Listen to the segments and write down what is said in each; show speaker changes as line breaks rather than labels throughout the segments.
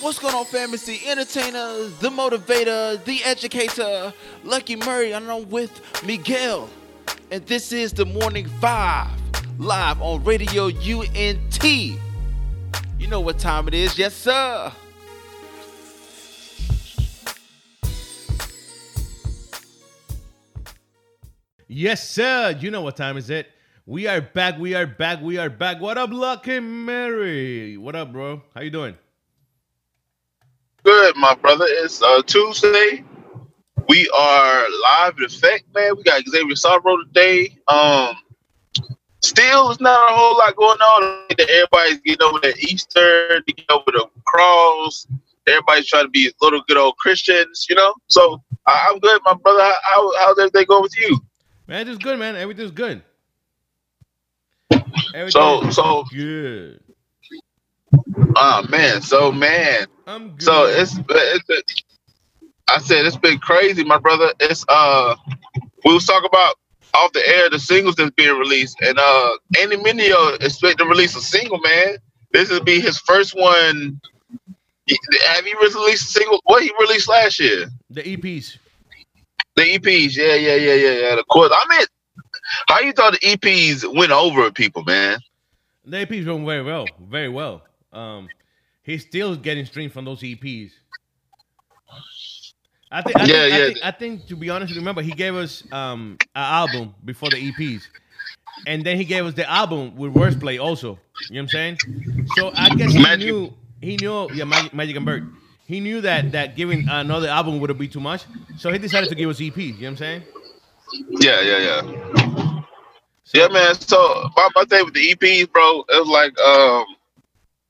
What's going on, fam? It's the entertainer, the motivator, the educator, Lucky Murray, and I'm with Miguel. And this is the Morning Vibes, live on Radio UNT. You know what time it is, yes, sir.
Yes, sir. You know what time is it? We are back. We are back. We are back. What up, Lucky Mary? What up, bro? How you doing?
Good, my brother. It's uh, Tuesday. We are live in effect, man. We got Xavier Sorrow today. Um, still, it's not a whole lot going on. Everybody's getting over the Easter, to get over the cross. Everybody's trying to be little good old Christians, you know. So I- I'm good, my brother. How, how how's everything going with you?
Man, it's good, man. Everything's good. Everything
So so
good.
Uh man, so man,
I'm good.
So it's it's I said it's been crazy, my brother. It's uh we was talking about off the air the singles that's being released, and uh Andy Mineo expect to release a single, man. This will be his first one. Have you released a single? What he released last year?
the EPs.
The EPs, yeah, yeah, yeah, yeah, yeah. Of course. I mean, how you thought the EPs went over people, man?
The EPs went very well, very well. Um, he's still getting streams from those EPs. I think, I,
Yeah,
think, I,
yeah.
think, I think, to be honest, remember he gave us um an album before the EPs, and then he gave us the album with Wordsplayed also. You know what I'm saying? So I guess he
Magic.
knew he knew yeah Magic, Magic and Bird. He knew that that giving another album would be too much, so he decided to give us EPs. You know what I'm saying?
Yeah, yeah, yeah. Yeah, man. So my, my thing with the EPs, bro, it was like, um,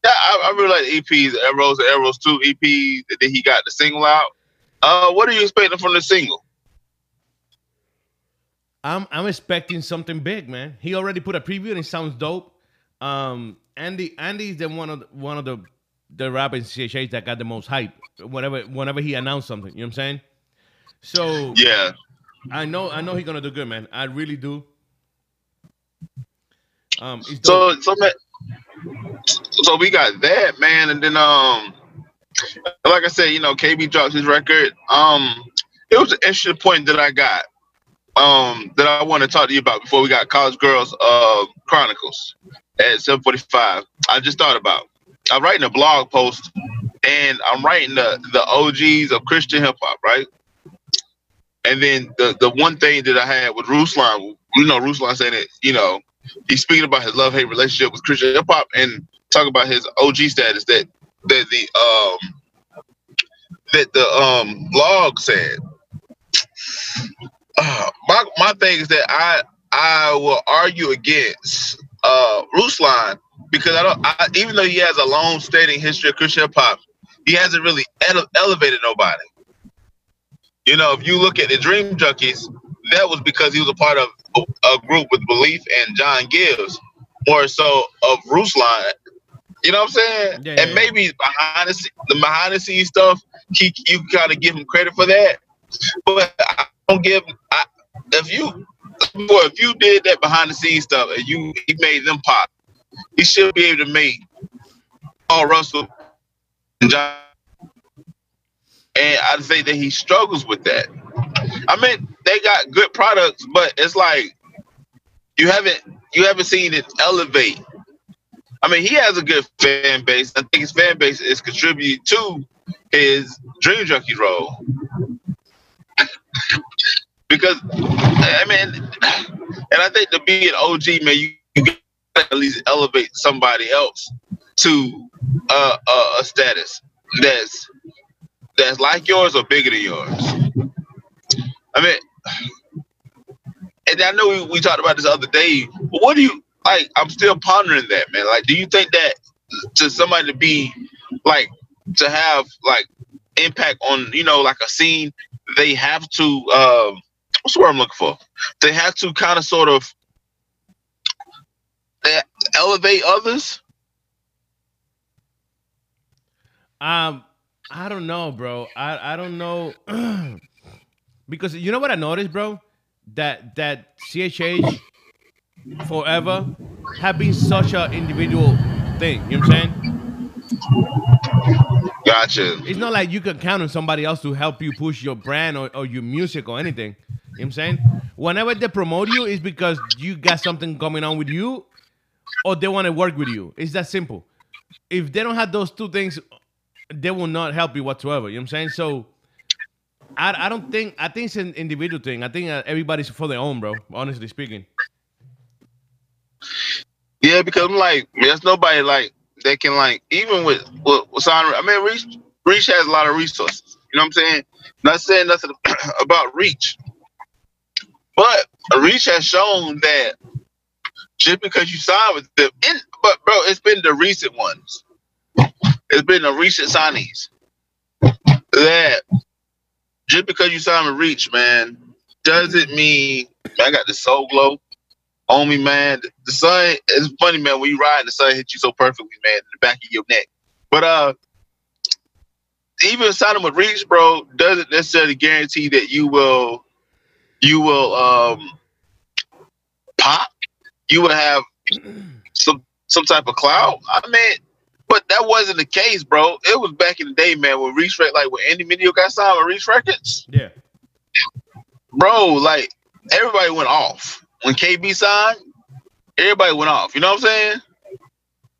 yeah, I, I really like the EPs, Arrows and Arrows Two EPs. And then he got the single out. Uh, what are you expecting from the single?
I'm I'm expecting something big, man. He already put a preview and it sounds dope. Um, Andy Andy's the one of the, one of the the rappers CHH that got the most hype. Whenever whenever he announced something, you know what I'm saying? So
Yeah,
I know I know he's gonna do good, man. I really do. Um,
so so man, so we got that man, and then um, like I said, you know, KB drops his record. Um, it was an interesting point that I got. Um, that I want to talk to you about before we got College Girls uh Chronicles at 7:45. I just thought about. I'm writing a blog post, and I'm writing the the OGs of Christian hip hop, right? And then the the one thing that I had with Ruslan, you know, Ruslan saying that you know he's speaking about his love hate relationship with Christian hip hop and talking about his OG status that that the um that the um blog said. Uh, my my thing is that I I will argue against uh Ruslan because I don't I, even though he has a long standing history of Christian hip hop, he hasn't really ele- elevated nobody. You know, if you look at the Dream Junkies, that was because he was a part of a, group with Beleaf and John Gibbs, more so of Ruslan. You know what I'm saying?
Yeah,
and
yeah,
maybe behind the, the behind the scenes stuff, he you kind of give him credit for that. But I don't give. I, if you, boy, if you did that behind the scenes stuff and you he made them pop, he should be able to make Paul Russell and John. And I think that he struggles with that. I mean, they got good products, but it's like you haven't you haven't seen it elevate. I mean, he has a good fan base. I think his fan base is contributing to his Dream Junkie role. because I mean, and I think to be an OG man, you, you gotta at least elevate somebody else to uh, a, a status that's that's like yours or bigger than yours. I mean, and I know we, we talked about this the other day, but what do you like? I'm still pondering that, man. Like, do you think that to somebody to be like to have like impact on you know like a scene, they have to um, what's the word I'm looking for? They have to kind of sort of elevate others.
Um, I don't know, bro. I I don't know because you know what I noticed, bro. That that CHH forever have been such a individual thing. You know what I'm saying?
Gotcha.
It's not like you can count on somebody else to help you push your brand or, or your music or anything. You know what I'm saying? Whenever they promote you, it's because you got something coming on with you or they want to work with you. It's that simple. If they don't have those two things, they will not help you whatsoever. You know what I'm saying? So I, I don't think, I think it's an individual thing. I think uh, everybody's for their own, bro, honestly speaking.
Yeah, because I'm like, there's nobody like that can like even with with, with. I mean, Reach Reach has a lot of resources. You know what I'm saying? Not saying nothing about Reach, but Reach has shown that just because you sign with them, but bro, it's been the recent ones. It's been the recent signings that just because you saw with Reach, man, doesn't mean I got the soul glow on me, man. The sun it's funny, man. When you ride, the sun hits you so perfectly, man, in the back of your neck. But uh, even signing with Reach, bro, doesn't necessarily guarantee that you will, you will um pop. You will have some some type of cloud. I mean, but that wasn't the case, bro. It was back in the day, man, when Reach like when Andy Mineo got signed with Reach Records,
Yeah.
bro. Like everybody went off when KB signed. Everybody went off. You know what I'm saying?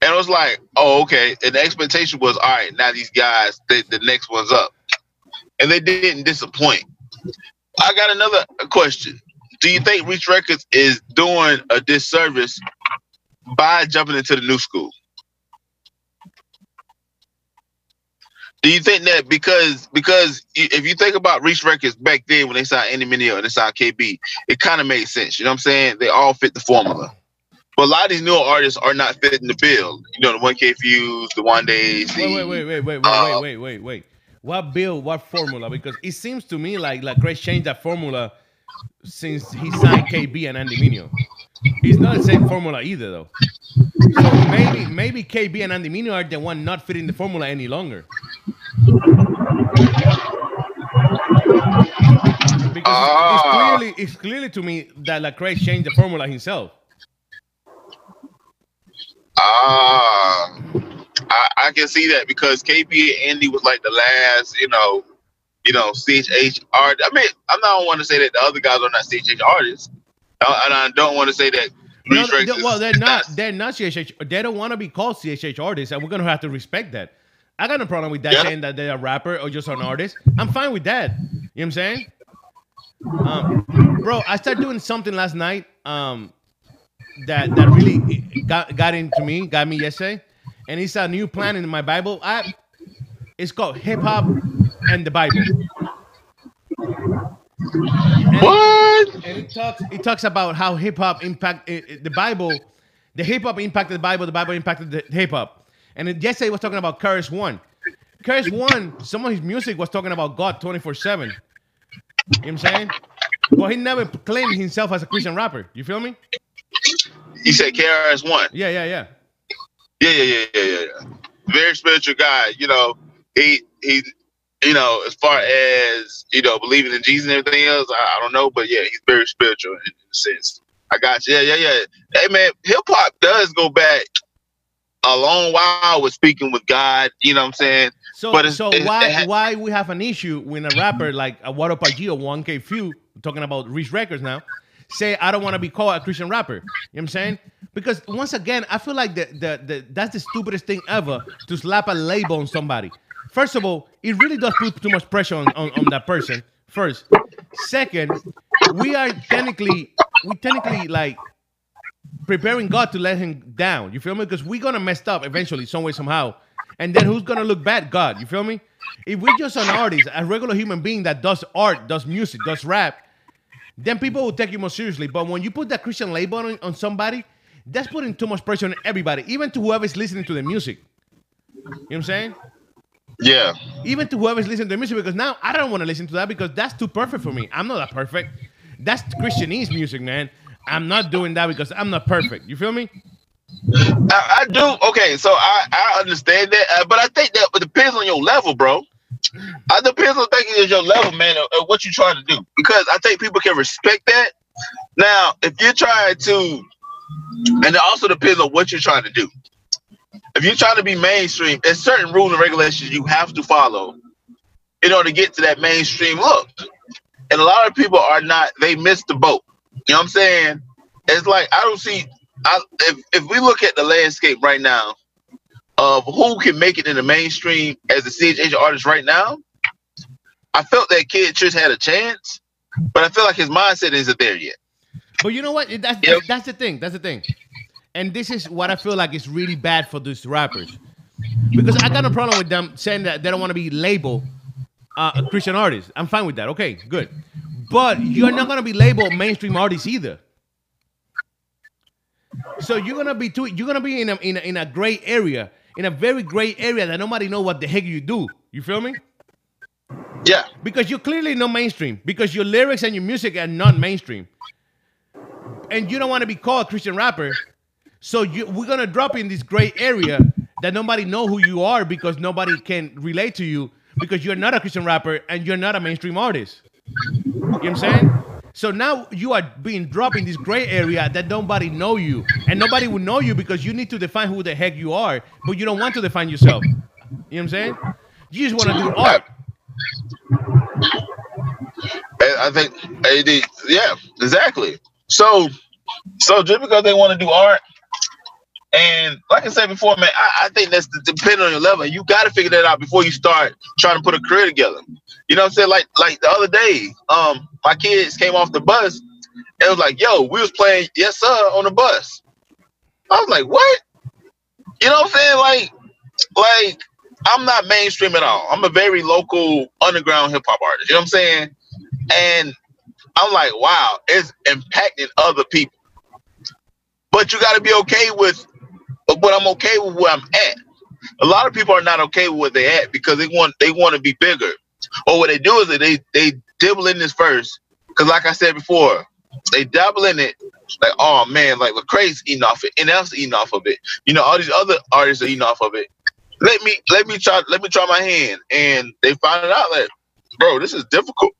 And it was like, oh, okay. And the expectation was, all right, now these guys, they, the next one's up, and they didn't disappoint. I got another question. Do you think Reach Records is doing a disservice by jumping into the new school? Do you think that because because if you think about Reach Records back then when they signed Andy Mineo and they signed KB, it kind of made sense. You know what I'm saying? They all fit the formula. But a lot of these newer artists are not fitting the bill. You know, the 1K Phew, the One Days.
Wait, wait, wait, wait, wait, wait,
Uh,
wait, wait, wait, wait. What bill? What formula? Because it seems to me like like Chris changed that formula since he signed KB and Andy Mineo. It's not the same formula either, though. So maybe maybe KB and Andy Mineo are the one not fitting the formula any longer. Because it's,
Ah.
it's clearly it's clearly to me that Lecrae changed the formula himself.
Ah, I, I can see that because KB and Andy was like the last, you know, you know, CHH art. I mean, I'm not want to say that the other guys are not CHH artists, and I don't want to say that.
No, well, they're not. They're not CHH. They don't want to be called CHH artists, and we're gonna have to respect that. I got no problem with that
Yeah.
saying that they're a rapper or just an artist. I'm fine with that. You know what I'm saying? Um, bro, I started doing something last night um, that that really got got into me, got me yesterday, and it's a new plan in my Bible app. It's called Hip Hop and the Bible.
What?
and it talks it talks about how hip hop impact it, it- the Bible, the hip hop impacted the Bible, the Bible impacted the hip hop. And it, yesterday was talking about Curse One. Curse One, some of his music was talking about God twenty four seven. You know what I'm saying? But he never claimed himself as a Christian rapper. You feel me?
He said KRS One.
Yeah, yeah, yeah.
Yeah, yeah, yeah, yeah, yeah, yeah. Very spiritual guy. You know, he he. You know, as far as you know, believing in Jesus and everything else, I, I don't know, but yeah, he's very spiritual in, in a sense. I got you. Yeah, yeah, yeah. Hey man, hip hop does go back a long while with speaking with God. You know what I'm saying?
So,
But
so
it-
why
it ha-
why we have an issue when a rapper like a Water or 1K Phew, talking about Reach Records now, say I don't want to be called a Christian rapper. You know what I'm saying? Because once again, I feel like the, the, the that's the stupidest thing ever to slap a label on somebody. First of all, it really does put too much pressure on, on, on that person. First. Second, we are technically we technically like preparing God to let him down. You feel me? Because we're gonna mess up eventually, some way, somehow. And then who's gonna look bad? God. You feel me? If we're just an artist, a regular human being that does art, does music, does rap, then people will take you more seriously. But when you put that Christian label on, on somebody, that's putting too much pressure on everybody, even to whoever's listening to the music. You know what I'm saying?
Yeah.
even to whoever's listening to the music because now I don't want to listen to that because that's too perfect for me. I'm not that perfect. That's Christianese music, man. I'm not doing that because I'm not perfect. You feel me?
I, I do. Okay, so I, I understand that, uh, but I think that it depends on your level, bro. I depends on thinking is your level, man, of, of what you're trying to do. Because I think people can respect that. Now, if you're trying to, and it also depends on what you're trying to do. If you're trying to be mainstream, there's certain rules and regulations you have to follow in order to get to that mainstream look. And a lot of people are not, they missed the boat. You know what I'm saying? It's like I don't see I if if we look at the landscape right now of who can make it in the mainstream as a CHH artist right now, I felt that kid Trish had a chance, but I feel like his mindset isn't there yet.
But you know what? That's,
Yep.
that's the thing. That's the thing. And this is what I feel like is really bad for these rappers. Because I got no problem with them saying that they don't want to be labeled uh, a Christian artist. I'm fine with that. Okay, good. But you're not going to be labeled mainstream artist either. So you're gonna be too. You're gonna be in a, in a in a gray area, in a very gray area that nobody know what the heck you do. You feel me?
Yeah.
because you're clearly not mainstream because your lyrics and your music are not mainstream and you don't want to be called christian rapper so you, we're gonna drop in this gray area that nobody know who you are because nobody can relate to you because you're not a christian rapper and you're not a mainstream artist. You know what i'm saying? So now you are being dropped in this gray area that nobody know you. And nobody will know you because you need to define who the heck you are but you don't want to define yourself. You know what i'm saying? You just want to do art.
I think AD, yeah, exactly. So, so just because they want to do art, and like I said before, man, I, I think that's depending on your level. You got to figure that out before you start trying to put a career together. You know what I'm saying? Like, like the other day, um, my kids came off the bus. And it was like, yo, we was playing Yes Sir on the bus. I was like, what? You know what I'm saying? Like, like I'm not mainstream at all. I'm a very local underground hip hop artist. You know what I'm saying? And I'm like, wow, it's impacting other people. But you got to be okay with, but I'm okay with where I'm at. A lot of people are not okay with where they're at because they want they want to be bigger. Or what they do is that they they dibble in this first. Because like I said before, they dabble in it. Like, oh man, like Lecrae's eating off it, and else eating off of it. You know, all these other artists are eating off of it. Let me let me try let me try my hand. And they find out like, bro, this is difficult.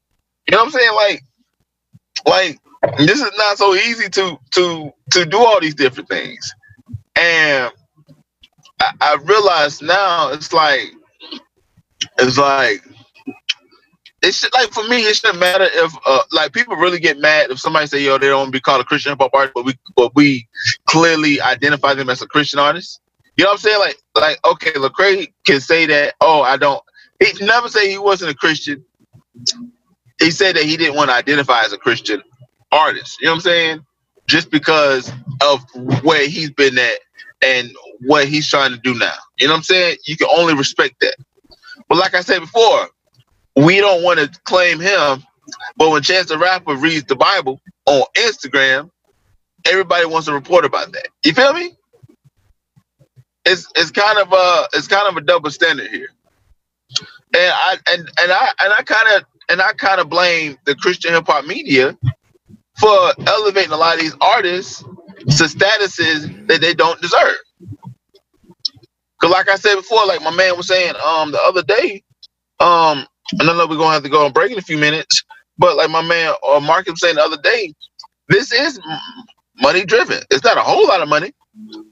You know what I'm saying? Like, like this is not so easy to to to do all these different things. And I, I realize now it's like it's like it should like for me it shouldn't matter if uh like people really get mad if somebody say yo they don't be called a Christian hip hop artist but we but we clearly identify them as a Christian artist. You know what I'm saying? Like like okay, Lecrae can say that oh I don't he never say he wasn't a Christian. He said that he didn't want to identify as a Christian artist. You know what I'm saying? Just because of where he's been at and what he's trying to do now. You know what I'm saying? You can only respect that. But like I said before, we don't want to claim him. But when Chance the Rapper reads the Bible on Instagram, everybody wants to report about that. You feel me? It's it's kind of a it's kind of a double standard here. And I and and I and I kind of and I kind of blame the Christian hip hop media for elevating a lot of these artists to statuses that they don't deserve. Cause like I said before, like my man was saying um the other day, um, and I know we're gonna have to go and break in a few minutes, but like my man or Mark was saying the other day, this is money driven. It's not a whole lot of money,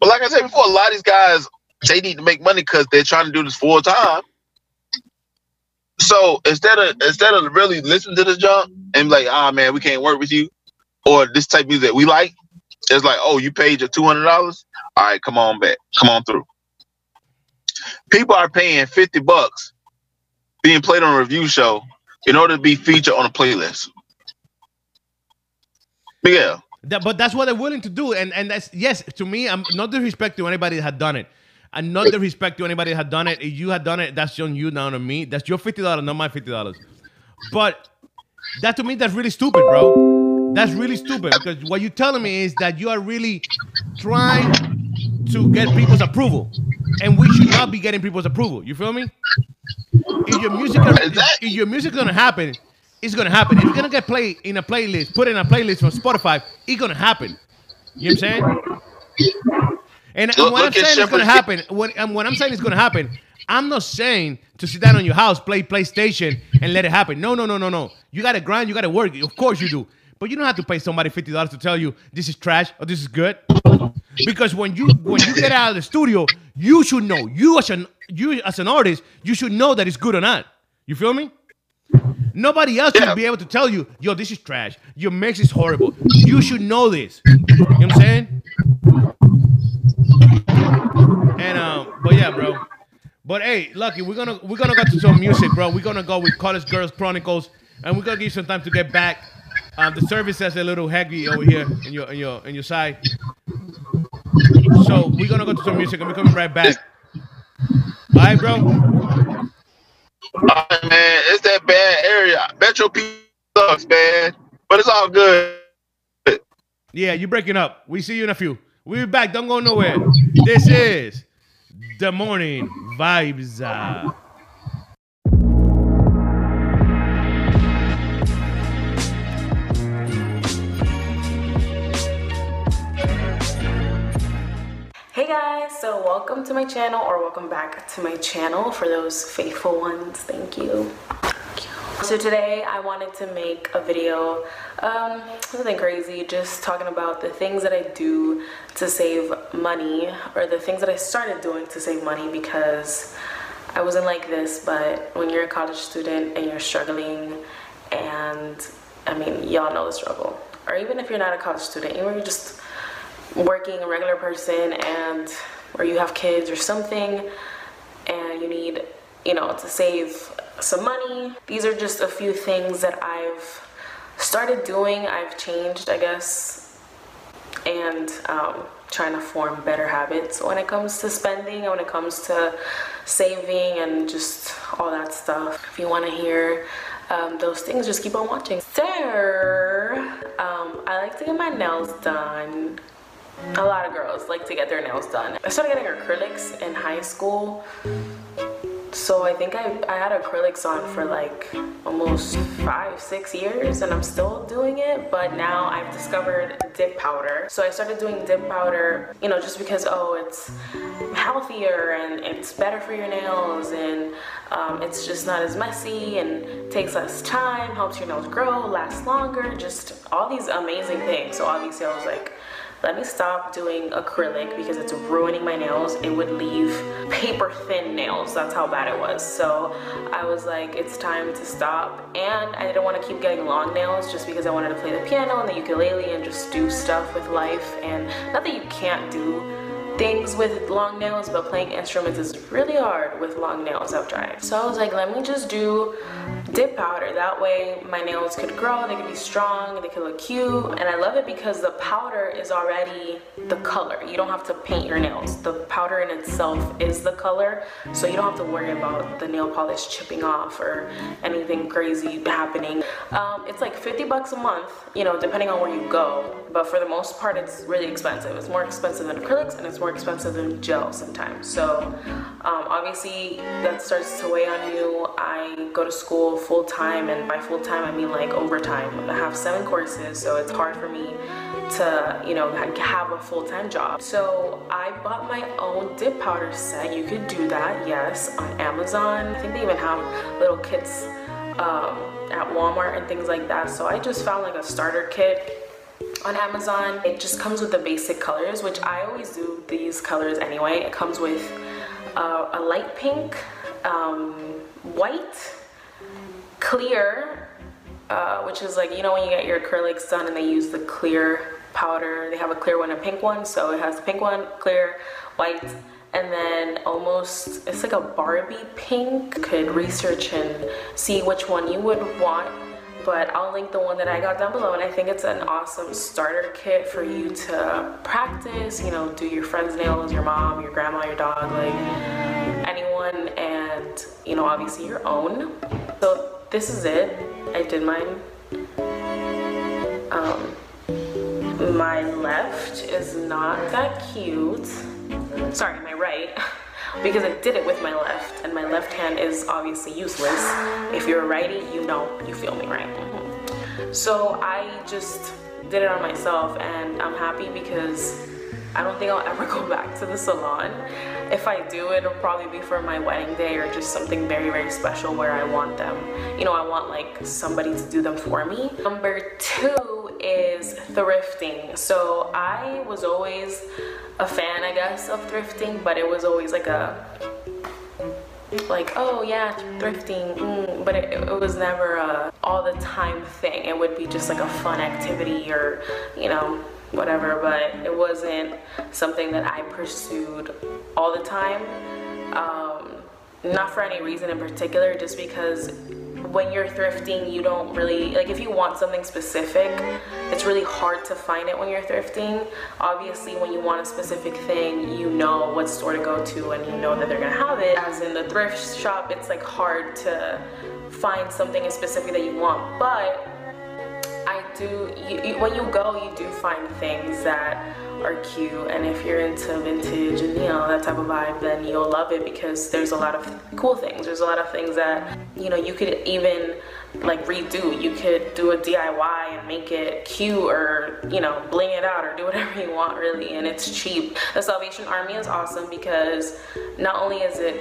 but like I said before, a lot of these guys they need to make money because they're trying to do this full time. So instead of instead of really listening to this junk and like, ah man, we can't work with you, or this type of music we like, it's like, oh, you paid your two hundred dollars. All right, come on back, come on through. People are paying fifty bucks being played on a review show in order to be featured on a playlist. Miguel,
That, but that's what they're willing to do, and and that's yes to me. I'm not disrespect to anybody that had done it, and not disrespect to anybody that had done it. If you had done it, that's on you, not on me. That's your fifty dollars, not my fifty dollars. But that to me, that's really stupid, bro. That's really stupid because what you're telling me is that you are really trying to get people's approval, and we should not be getting people's approval. You feel me? If your music, if, if your music gonna happen, it's gonna happen. If you're gonna get played in a playlist, put in a playlist from Spotify, it's gonna happen. You know what I'm saying? And, and
Look-
what I'm saying is gonna happen. What, and what I'm saying is gonna happen. I'm not saying to sit down on your house, play PlayStation, and let it happen. No, no, no, no, no. You gotta grind. You gotta work. Of course you do. But you don't have to pay somebody fifty dollars to tell you this is trash or this is good. Because when you when you get out of the studio, you should know. You as an you as an artist, you should know that it's good or not. You feel me? Nobody else
Yeah.
should be able to tell you, yo, this is trash. Your mix is horrible. You should know this. You know what I'm saying? And um, but yeah, bro. But hey, Lucky, we're gonna we're gonna go to some music, bro. We're gonna go with College Girls Chronicles, and we're gonna give you some time to get back. Um, the service is a little heavy over here in your in your in your side. So we're gonna go to some music and we're coming right back. All right, bro.
Alright, man, it's that bad area. Metro P sucks, man, but it's all good.
Yeah, you're breaking up. We see you in a few. We'll be back. Don't go nowhere. This is the morning vibes.
Hey guys, so welcome to my channel or welcome back to my channel for those faithful ones. Thank you. Thank you. So today I wanted to make a video, um, nothing crazy, just talking about the things that I do to save money or the things that I started doing to save money because I wasn't like this, but when you're a college student and you're struggling and I mean, y'all know the struggle. Or even if you're not a college student, you're just working a regular person and or you have kids or something and you need you know to save some money. These are just a few things that i've started doing. I've changed i guess and um, trying to form better habits when it comes to spending and when it comes to saving and just all that stuff. If you want to hear um, those things just keep on watching. So um, i like to get my nails done a lot of girls like to get their nails done. I started getting acrylics in high school. So I think I, I had acrylics on for like almost five, six years and I'm still doing it. But now I've discovered dip powder. So I started doing dip powder, you know, just because, oh, it's healthier and it's better for your nails and um, it's just not as messy and takes less time, helps your nails grow, last longer, just all these amazing things. So obviously I was like, let me stop doing acrylic because it's ruining my nails. It would leave paper thin nails. That's how bad it was. So I was like, it's time to stop. And I didn't want to keep getting long nails just because I wanted to play the piano and the ukulele and just do stuff with life. And not that you can't do things with long nails, but playing instruments is really hard with long nails, I've tried. So I was like, let me just do dip powder. That way my nails could grow, they could be strong, they could look cute. And I love it because the powder is already the color. You don't have to paint your nails. The powder in itself is the color, so you don't have to worry about the nail polish chipping off or anything crazy happening. Um, it's like 50 bucks a month, you know, depending on where you go. But for the most part, it's really expensive. It's more expensive than acrylics and it's more expensive than gel sometimes. So um, obviously that starts to weigh on you. I go to school full time, and by full time I mean like overtime. I have seven courses, so it's hard for me to you know have a full-time job so i bought my own dip powder set you could do that yes on amazon i think they even have little kits um, at walmart and things like that so i just found like a starter kit on Amazon. It just comes with the basic colors, which I always do these colors anyway. It comes with uh, a light pink, um, white, clear, uh, which is like, you know, when you get your acrylics done and they use the clear powder, they have a clear one, a pink one. So it has the pink one, clear, white, and then almost, it's like a Barbie pink. Could research and see which one you would want but I'll link the one that I got down below. And I think it's an awesome starter kit for you to practice, you know, do your friend's nails, your mom, your grandma, your dog, like anyone, and, you know, obviously your own. So this is it. I did mine. Um, my left is not that cute. Sorry, my right. because I did it with my left, and my left hand is obviously useless. If you're a righty, you know, you feel me, right? Mhm. So I just did it on myself, and I'm happy because I don't think I'll ever go back to the salon. If I do, it'll probably be for my wedding day or just something very, very special where I want them. You know, I want like somebody to do them for me. Number two is thrifting. So I was always a fan, I guess, of thrifting, but it was always like a like oh yeah thrifting mm, but it, it, was never a all the time thing it would be just like a fun activity or you know whatever but it wasn't something that i pursued all the time um, not for any reason in particular just because when you're thrifting, you don't really, like if you want something specific, it's really hard to find it when you're thrifting. Obviously, when you want a specific thing, you know what store to go to and you know that they're gonna have it. As in the thrift shop, it's like hard to find something specific that you want. But I do, you, you, when you go, you do find things that are cute. And if you're into vintage and you know that type of vibe then you'll love it because there's a lot of cool things. There's a lot of things that you know you could even like redo. You could do a diy and make it cute or you know bling it out or do whatever you want really and it's cheap. The salvation army is awesome because not only is it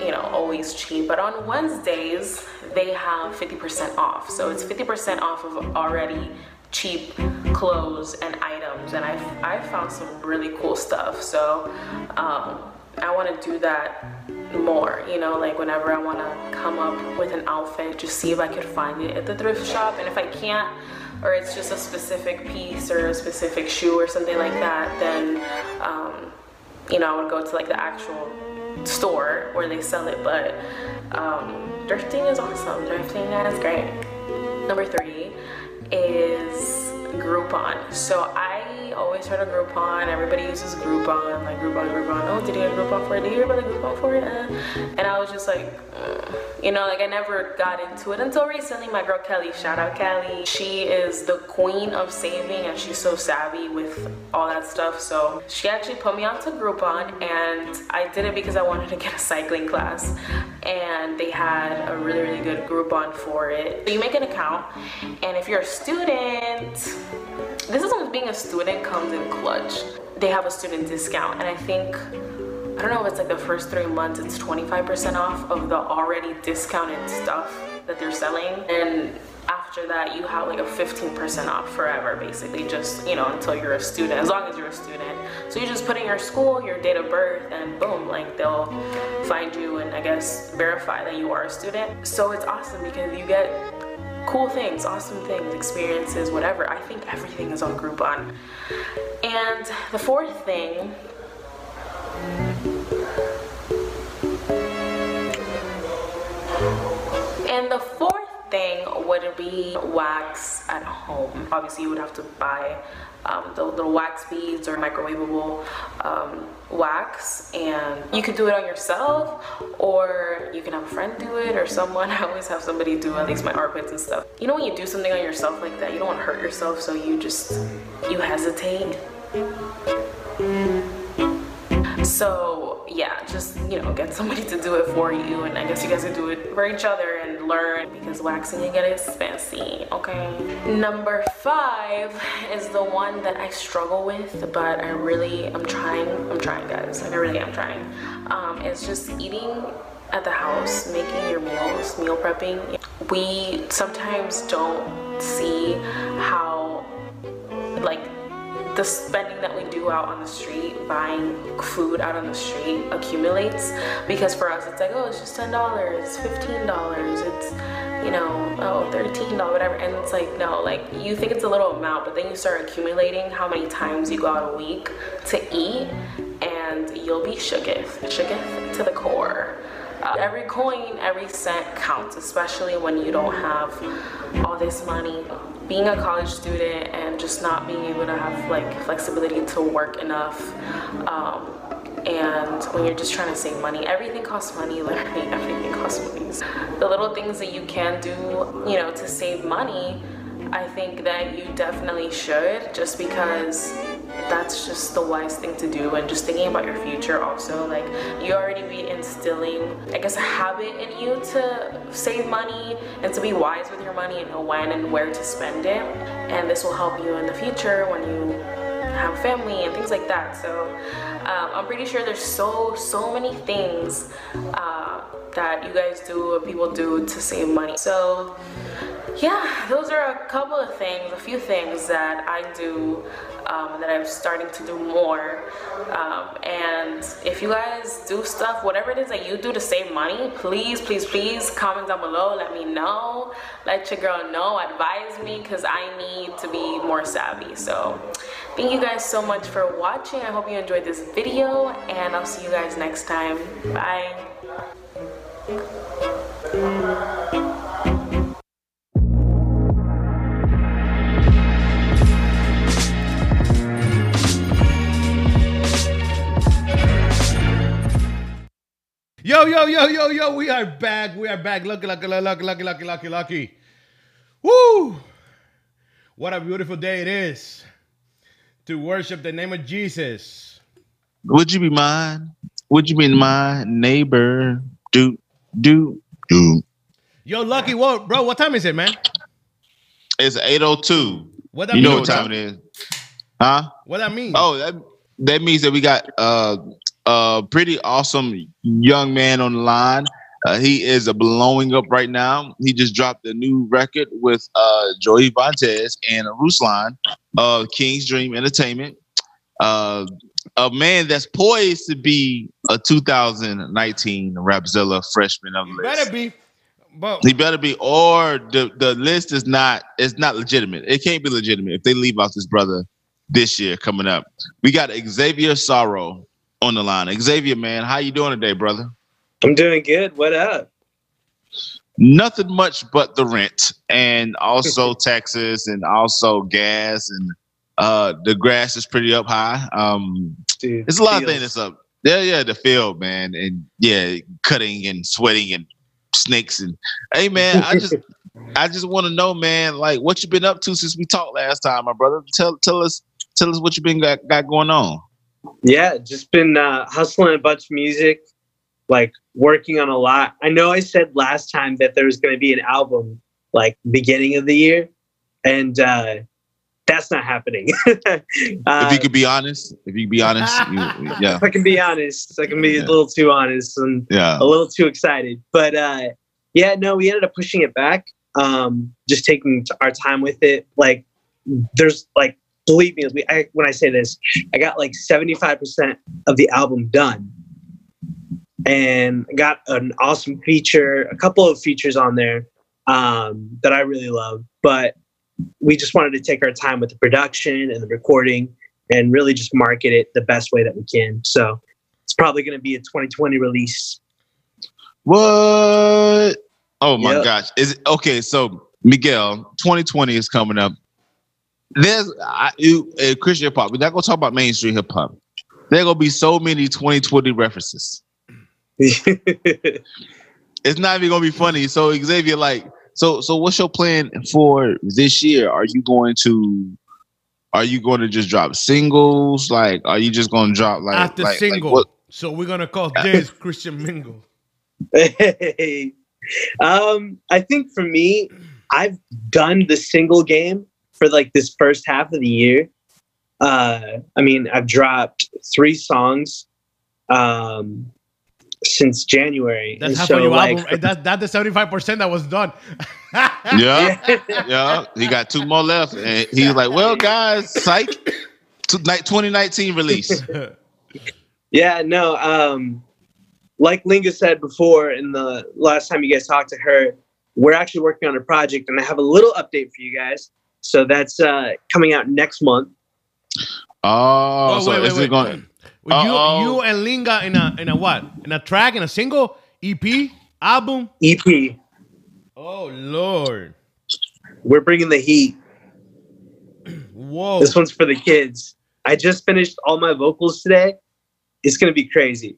you know always cheap but on wednesdays they have 50% off. So it's 50% off of already cheap clothes and items. And I've, I've found some really cool stuff. So um, I want to do that more you know like whenever I want to come up with an outfit just see if I could find it at the thrift shop. And if I can't or it's just a specific piece or a specific shoe or something like that then um, you know I would go to like the actual store where they sell it but um, thrifting is awesome thrifting is great number three is Groupon. So I always heard of Groupon. Everybody uses Groupon, like Groupon, Groupon. Oh, did you get Groupon for it? Did you hear about the Groupon for it? Uh, and I was just like, uh, you know, like I never got into it until recently. My girl Kelly, shout out Kelly. She is the queen of saving and she's so savvy with all that stuff. So she actually put me onto Groupon and I did it because I wanted to get a cycling class and they had a really, really good Groupon for it. So you make an account and if you're a student, this is being a student comes in clutch. They have a student discount and I think I don't know if it's like the first three months, it's 25% off of the already discounted stuff that they're selling. And after that, you have like a 15% off forever, basically, just, you know, until you're a student, as long as you're a student. So you just put in your school, your date of birth, and boom, like they'll find you and I guess verify that you are a student. So it's awesome because you get cool things, awesome things, experiences, whatever. I think everything is on Groupon. And the fourth thing and the fourth thing would be wax at home. Obviously, you would have to buy um, the little wax beads or microwavable um, wax, and you could do it on yourself, or you can have a friend do it, or someone. I always have somebody do at least my armpits and stuff. You know, when you do something on yourself like that, you don't want to hurt yourself, so you just you hesitate. So yeah, just you know, get somebody to do it for you, and I guess you guys can do it for each other and learn because waxing again is fancy, Okay. Number five is the one that I struggle with, but I really am trying. I'm trying, guys. Like I really am trying. Um, it's just eating at the house, making your meals, meal prepping. We sometimes don't see how like the spending that we do out on the street, buying food out on the street accumulates because for us it's like, oh, it's just $10, $15, it's, you know, oh, $13, whatever. And it's like, no, like you think it's a little amount, but then you start accumulating how many times you go out a week to eat and you'll be shooketh, shooketh to the core. Uh, every coin, every cent counts, especially when you don't have all this money being a college student and just not being able to have like flexibility to work enough um, and when you're just trying to save money everything costs money literally everything costs money. The little things that you can do you know to save money i think that you definitely should just because that's just the wise thing to do and just thinking about your future also like you already be instilling i guess a habit in you to save money and to be wise with your money and know when and where to spend it. And this will help you in the future when you have family and things like that. So um, i'm pretty sure there's so so many things uh, that you guys do or people do to save money. So yeah, those are a couple of things, a few things that I do um, that I'm starting to do more. Um, and if you guys do stuff, whatever it is that you do to save money, please, please, please comment down below. Let me know. Let your girl know. Advise me because I need to be more savvy. So thank you guys so much for watching. I hope you enjoyed this video and I'll see you guys next time. Bye.
Yo, yo, yo, yo, yo, we are back. We are back. Lucky, lucky, lucky, lucky, lucky, lucky, lucky. Woo! What a beautiful day it is to worship the name of Jesus.
Would you be mine? Would you be my neighbor? Do do do.
Yo, Lucky, what, bro, what time is it, man?
It's eight oh two.
What that
You know
mean?
what time it is? Huh?
What that mean?
Oh, that that means that we got uh a pretty awesome young man on the line. Uh, he is uh, blowing up right now. He just dropped a new record with uh, Joey Vontez and Ruslan of King's Dream Entertainment. Uh, a man that's poised to be a 2019 Rapzilla freshman of the list.
better be. But
He better be, or the, the list is not it's not legitimate. It can't be legitimate if they leave out this brother this year coming up. We got Xavier Sorrow on the line. Xavier, man, how you doing today, brother?
I'm doing good. What up?
Nothing much but the rent and also taxes and also gas and uh the grass is pretty up high. Um
Dude,
It's a lot of things that's up. Yeah, yeah, the field, man, and yeah, cutting and sweating and snakes and hey, man, I just, I just want to know, man, like what you been up to since we talked last time, my brother. Tell, tell us, tell us what you've been got, got going on.
Yeah, just been uh, hustling a bunch of music, like working on a lot. I know I said last time that there was going to be an album like beginning of the year, and uh, that's not happening. uh,
if you could be honest, if you could be honest, you, yeah,
if I can be honest, I can be
Yeah.
a little too honest and
yeah.
a little too excited. But uh, yeah, no, we ended up pushing it back. Um, just taking our time with it. Like, there's like, believe me, we, I, when I say this, I got like 75% of the album done, and got an awesome feature, a couple of features on there um, that I really love. But we just wanted to take our time with the production and the recording, and really just market it the best way that we can. So. It's probably going to be a 2020 release.
What? Oh my
Yep.
gosh! Is it okay? So Miguel, 2020 is coming up. There's I, you, uh, Christian hip hop. We're not gonna talk about mainstream hip hop. There gonna be so many 2020 references. It's not even gonna be funny. So Xavier, like, so so what's your plan for this year? Are you going to? Are you going to just drop singles? Like, are you just going to drop like
after
like, like
single.
what-
so we're gonna call this Christian Mingle.
um, I think for me, I've done the single game for like this first half of the year. Uh, I mean, I've dropped three songs um, since January.
That's
and
half
so,
of your
like,
album. That, that's the 75% that was done.
Yeah.
yeah.
Yeah, he got two more left, and he's like, "Well, guys, psych, like 2019 release."
Yeah, no. Um, like Linga said before, in the last time you guys talked to her, we're actually working on a project, and I have a little update for you guys. So that's uh, coming out next month.
Oh,
Oh,
so
wait, wait,
is
wait.
it going?
Well, you,
Uh-oh.
you and Linga in a in a what? In a track, in a single, EP, album?
EP.
Oh Lord!
We're bringing the heat.
Whoa!
This one's for the kids. I just finished all my vocals today. It's gonna be crazy.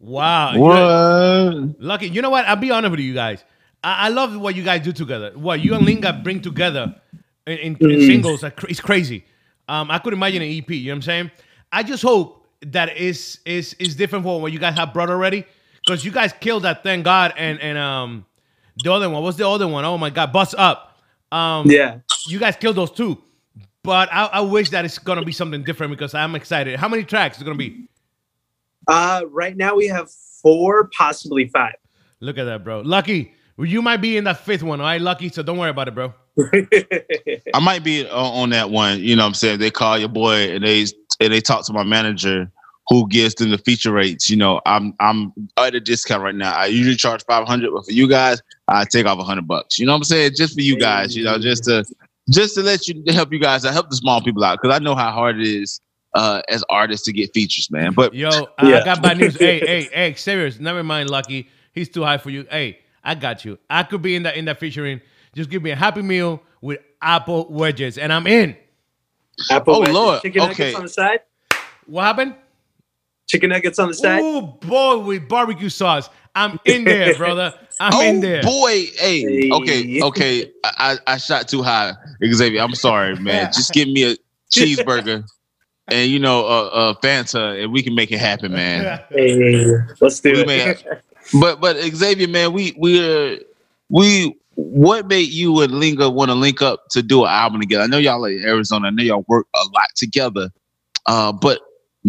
Wow!
What?
Lucky, you know what? I'll be honest with you guys. I, I love what you guys do together. What you and Linga bring together in, in, in
Mhm.
singles, it's crazy. Um, I could imagine an EP. You know what I'm saying? I just hope that is is is different from what you guys have brought already, because you guys killed that. Thank God. And and um, the other one. What's the other one? Oh my God, Bust Up. Um,
Yeah.
you guys killed those two. But I, I wish that it's gonna be something different because I'm excited. How many tracks is it gonna be?
Uh, right now we have four, possibly five.
Look at that, bro. Lucky, you might be in that fifth one. All right, Lucky. So don't worry about it, bro.
I might be on, on that one. You know what I'm saying? They call your boy and they and they talk to my manager who gives them the feature rates. You know, I'm I'm at a discount right now. I usually charge 500, but for you guys, I take off 100 bucks. You know what I'm saying? Just for you guys, you know, just to just to let you to help you guys, I help the small people out because I know how hard it is uh, as artists to get features, man. But
Yo, I,
Yeah.
I got bad news. hey, hey, hey, serious. Never mind, Lucky. He's too high for you. Hey, I got you. I could be in that in that featuring. Just give me a happy meal with apple wedges, and I'm in.
Apple
Oh,
wedges,
Lord.
chicken nuggets
Okay.
on the side.
What happened?
Chicken nuggets on the side.
Oh boy, with barbecue sauce. I'm in there, brother. I'm
oh
in there.
boy, hey,
Hey.
okay, okay. I, I I shot too high, Xavier. I'm sorry, man. Just give me a cheeseburger and you know a, a Fanta, and we can make it happen, man.
Hey, let's do
We
it.
may- But but Xavier, man, we we we what made you and Linga want to link up to do an album together? I know y'all are in Arizona. I know y'all work a lot together, uh, but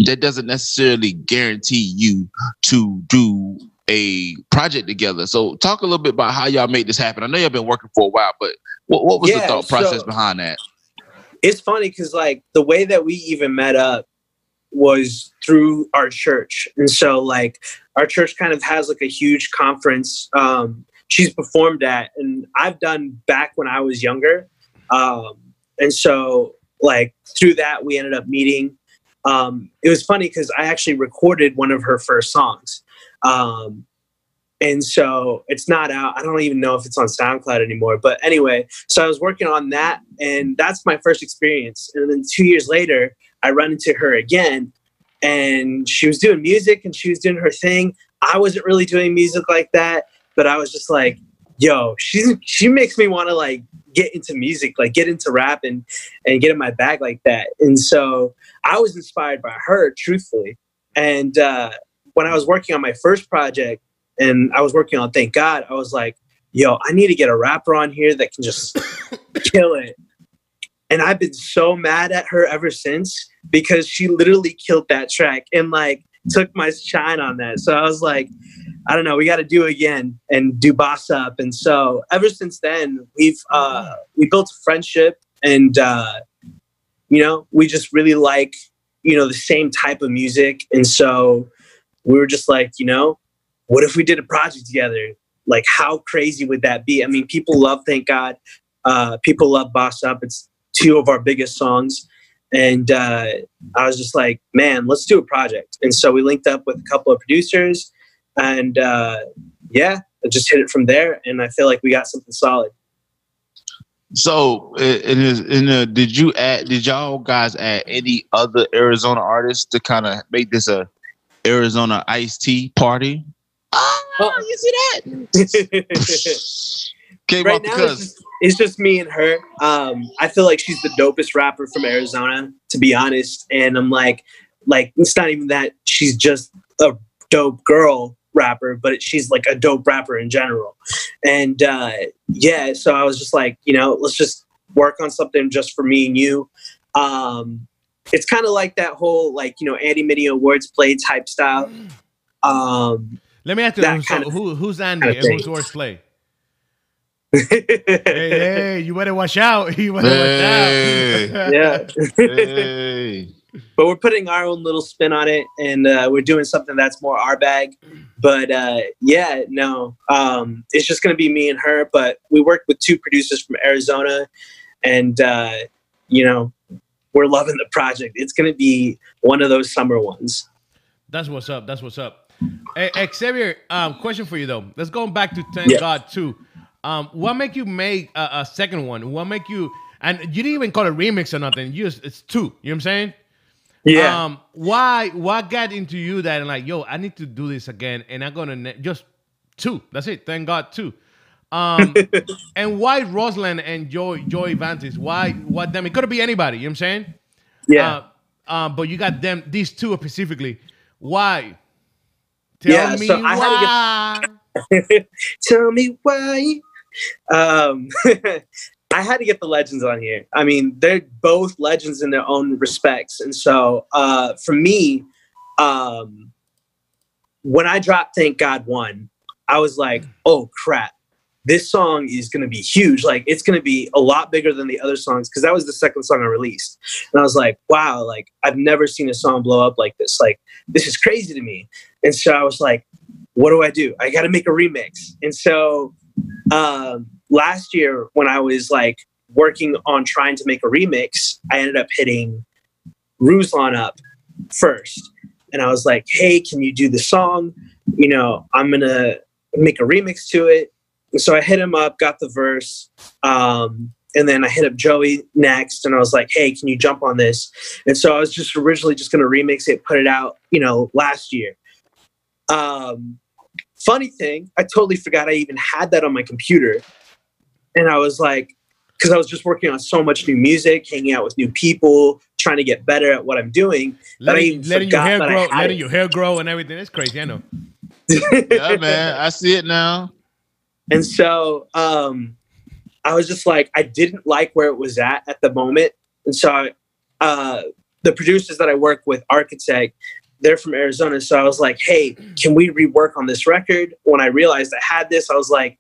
that doesn't necessarily guarantee you to do a project together. So talk a little bit about how y'all made this happen. I know y'all been working for a while, but what, what was the thought process
so-
behind that?
it's funny because like the way that we even met up was through our church and so like our church kind of has like a huge conference um she's performed at and i've done back when i was younger. Um and so like through that we ended up meeting. Um it was funny because i actually recorded one of her first songs. Um and so it's not out i don't even know if it's on soundcloud anymore but anyway so I was working on that, and that's my first experience. And then two years later, I run into her again, and she was doing music and she was doing her thing. I wasn't really doing music like that, but I was just like, "Yo, she's she makes me want to like get into music, like get into rap and and get in my bag like that." And so I was inspired by her, truthfully. And uh, when I was working on my first project, and I was working on Thank God, I was like yo, I need to get a rapper on here that can just kill it. And I've been so mad at her ever since because she literally killed that track and like took my shine on that. So I was like, I don't know, we got to do again and do boss up. And so ever since then, we've uh, we built a friendship and uh, you know we just really like you know the same type of music. And so we were just like, you know, what if we did a project together? like how crazy would that be i mean people love thank god uh, people love boss up it's two of our biggest songs and uh, i was just like man let's do a project and so we linked up with a couple of producers and uh, yeah I just hit it from there and i feel like we got something solid
So, in his, in a, did you add? Did y'all guys add any other Arizona artists to kind of make this a Arizona iced tea party?
Oh,
you see that? Came
right
up
now it's just, it's just me and her. Um i feel like she's the dopest rapper from arizona to be honest. And i'm like like it's not even that she's just a dope girl rapper but she's like a dope rapper in general. And uh yeah so i was just like you know let's just work on something just for me and you. Um it's kind of like that whole like you know andy Mineo Wordsplayed type style. Um
Let me ask you,
That
so
kind of-
who, who's Andy
kind of
and who's
thing.
Horseplay? Hey, hey, you better watch out. You better
Hey.
watch out.
yeah
hey,
but we're putting our own little spin on it and uh, we're doing something that's more our bag but uh, yeah no um, it's just going to be me and her but we worked with two producers from arizona and uh, you know we're loving the project it's going to be one of those summer ones
That's what's up. That's what's up. Hey, Xavier, um, question for you though. Let's go back to Thank
Yeah.
God too. Um, what make you make a, a second one? What make you? And you didn't even call it remix or nothing. You just it's two. You know what I'm saying?
yeah
Um, why? What got into you that and like, yo, I need to do this again, and I'm gonna just two. That's it. Thank God two. Um, and why Ruslan and Joy Joy Vantes? Why? What them? It could be anybody. You know what I'm saying?
yeah
Uh, um, but you got them. These two specifically. Why? Tell
Yeah,
me
so I
why.
to tell me why um i had to get the legends on here i mean they're both legends in their own respects and so uh for me um when i dropped thank god one i was like oh crap this song is going to be huge. Like it's going to be a lot bigger than the other songs because that was the second song I released. And I was like, wow, like I've never seen a song blow up like this. Like this is crazy to me. And so I was like, what do I do? I got to make a remix. And so um, last year when I was like working on trying to make a remix, I ended up hitting Ruslan up first. And I was like, hey, can you do the song? You know, I'm going to make a remix to it. And so I hit him up, got the verse. Um, and then I hit up Joey next and I was like, hey, can you jump on this? And so I was just originally just going to remix it, put it out, you know, last year. Um, funny thing, I totally forgot I even had that on my computer. And I was like, because I was just working on so much new music, hanging out with new people, trying to get better at what I'm doing.
Letting, letting your hair grow, letting it. your hair grow and everything. It's crazy, I know.
yeah, man, I see it now.
And so um, I was just like, I didn't like where it was at at the moment. And so I, uh, the producers that I work with, Architect, they're from Arizona. So I was like, hey, can we rework on this record? When I realized I had this, I was like,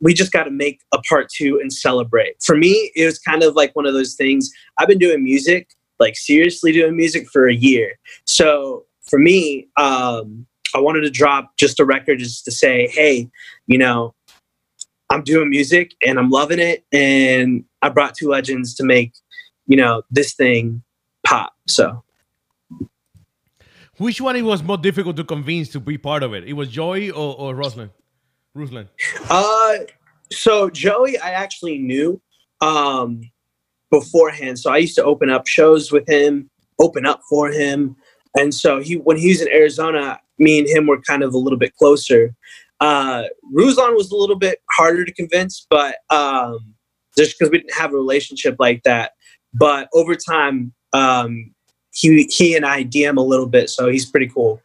we just got to make a part two and celebrate. For me, it was kind of like one of those things. I've been doing music, like seriously doing music for a year. So for me, um, I wanted to drop just a record just to say, hey, you know, I'm doing music and I'm loving it. And I brought two legends to make, you know, this thing pop. So
which one it was more difficult to convince to be part of it? It was Joey or, or Ruslan? Ruslan.
Uh so Joey I actually knew um beforehand. So I used to open up shows with him, open up for him. And so he when he was in Arizona, me and him were kind of a little bit closer. Uh, Ruslan was a little bit harder to convince, but um, just because we didn't have a relationship like that. But over time, um, he he and I DM a little bit, so he's pretty cool.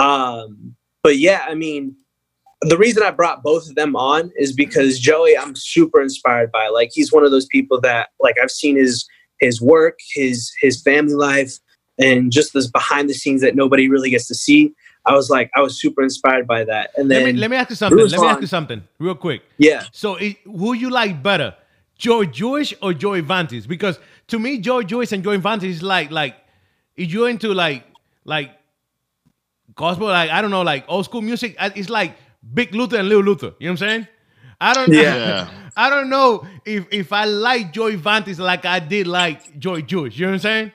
Um, but yeah, I mean, the reason I brought both of them on is because Joey, I'm super inspired by. Like, he's one of those people that like I've seen his his work, his his family life, and just this behind the scenes that nobody really gets to see. I was like, I was super inspired by that. And then
let me, let me ask you something. Let me ask you something real quick.
Yeah.
So it, who you like better, Joy Jewish or Joey Vantes? Because to me, Joy Jewish and Joey Vantes is like like if you're into like like gospel, like I don't know, like old school music. It's like Big Luther and Little Luther. You know what I'm saying? I don't. Yeah. I, I don't know if if I like Joey Vantes like I did like Joy Jewish. You know what I'm saying?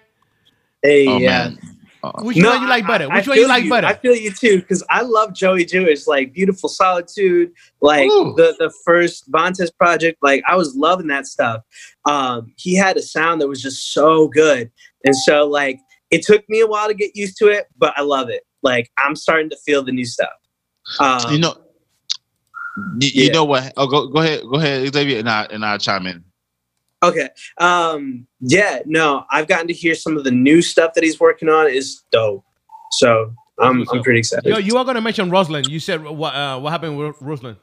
Hey, oh, yeah. Man.
Uh, Which no, one you like better? Which one you like
you.
better? I
feel you too, because I love Joey Jewish, like Beautiful Solitude, like Ooh. the the first Vantes project. Like I was loving that stuff. Um, he had a sound that was just so good, and so like it took me a while to get used to it, but I love it. Like I'm starting to feel the new stuff.
Um, you know, you, you yeah. know what? Oh, go go ahead, go ahead, Xavier, and I and I chime in.
Okay. Um, yeah, no, I've gotten to hear some of the new stuff that he's working on is dope. So I'm, I'm pretty excited.
Yo, you are going to mention Ruslan. You said what uh, what happened with Ruslan?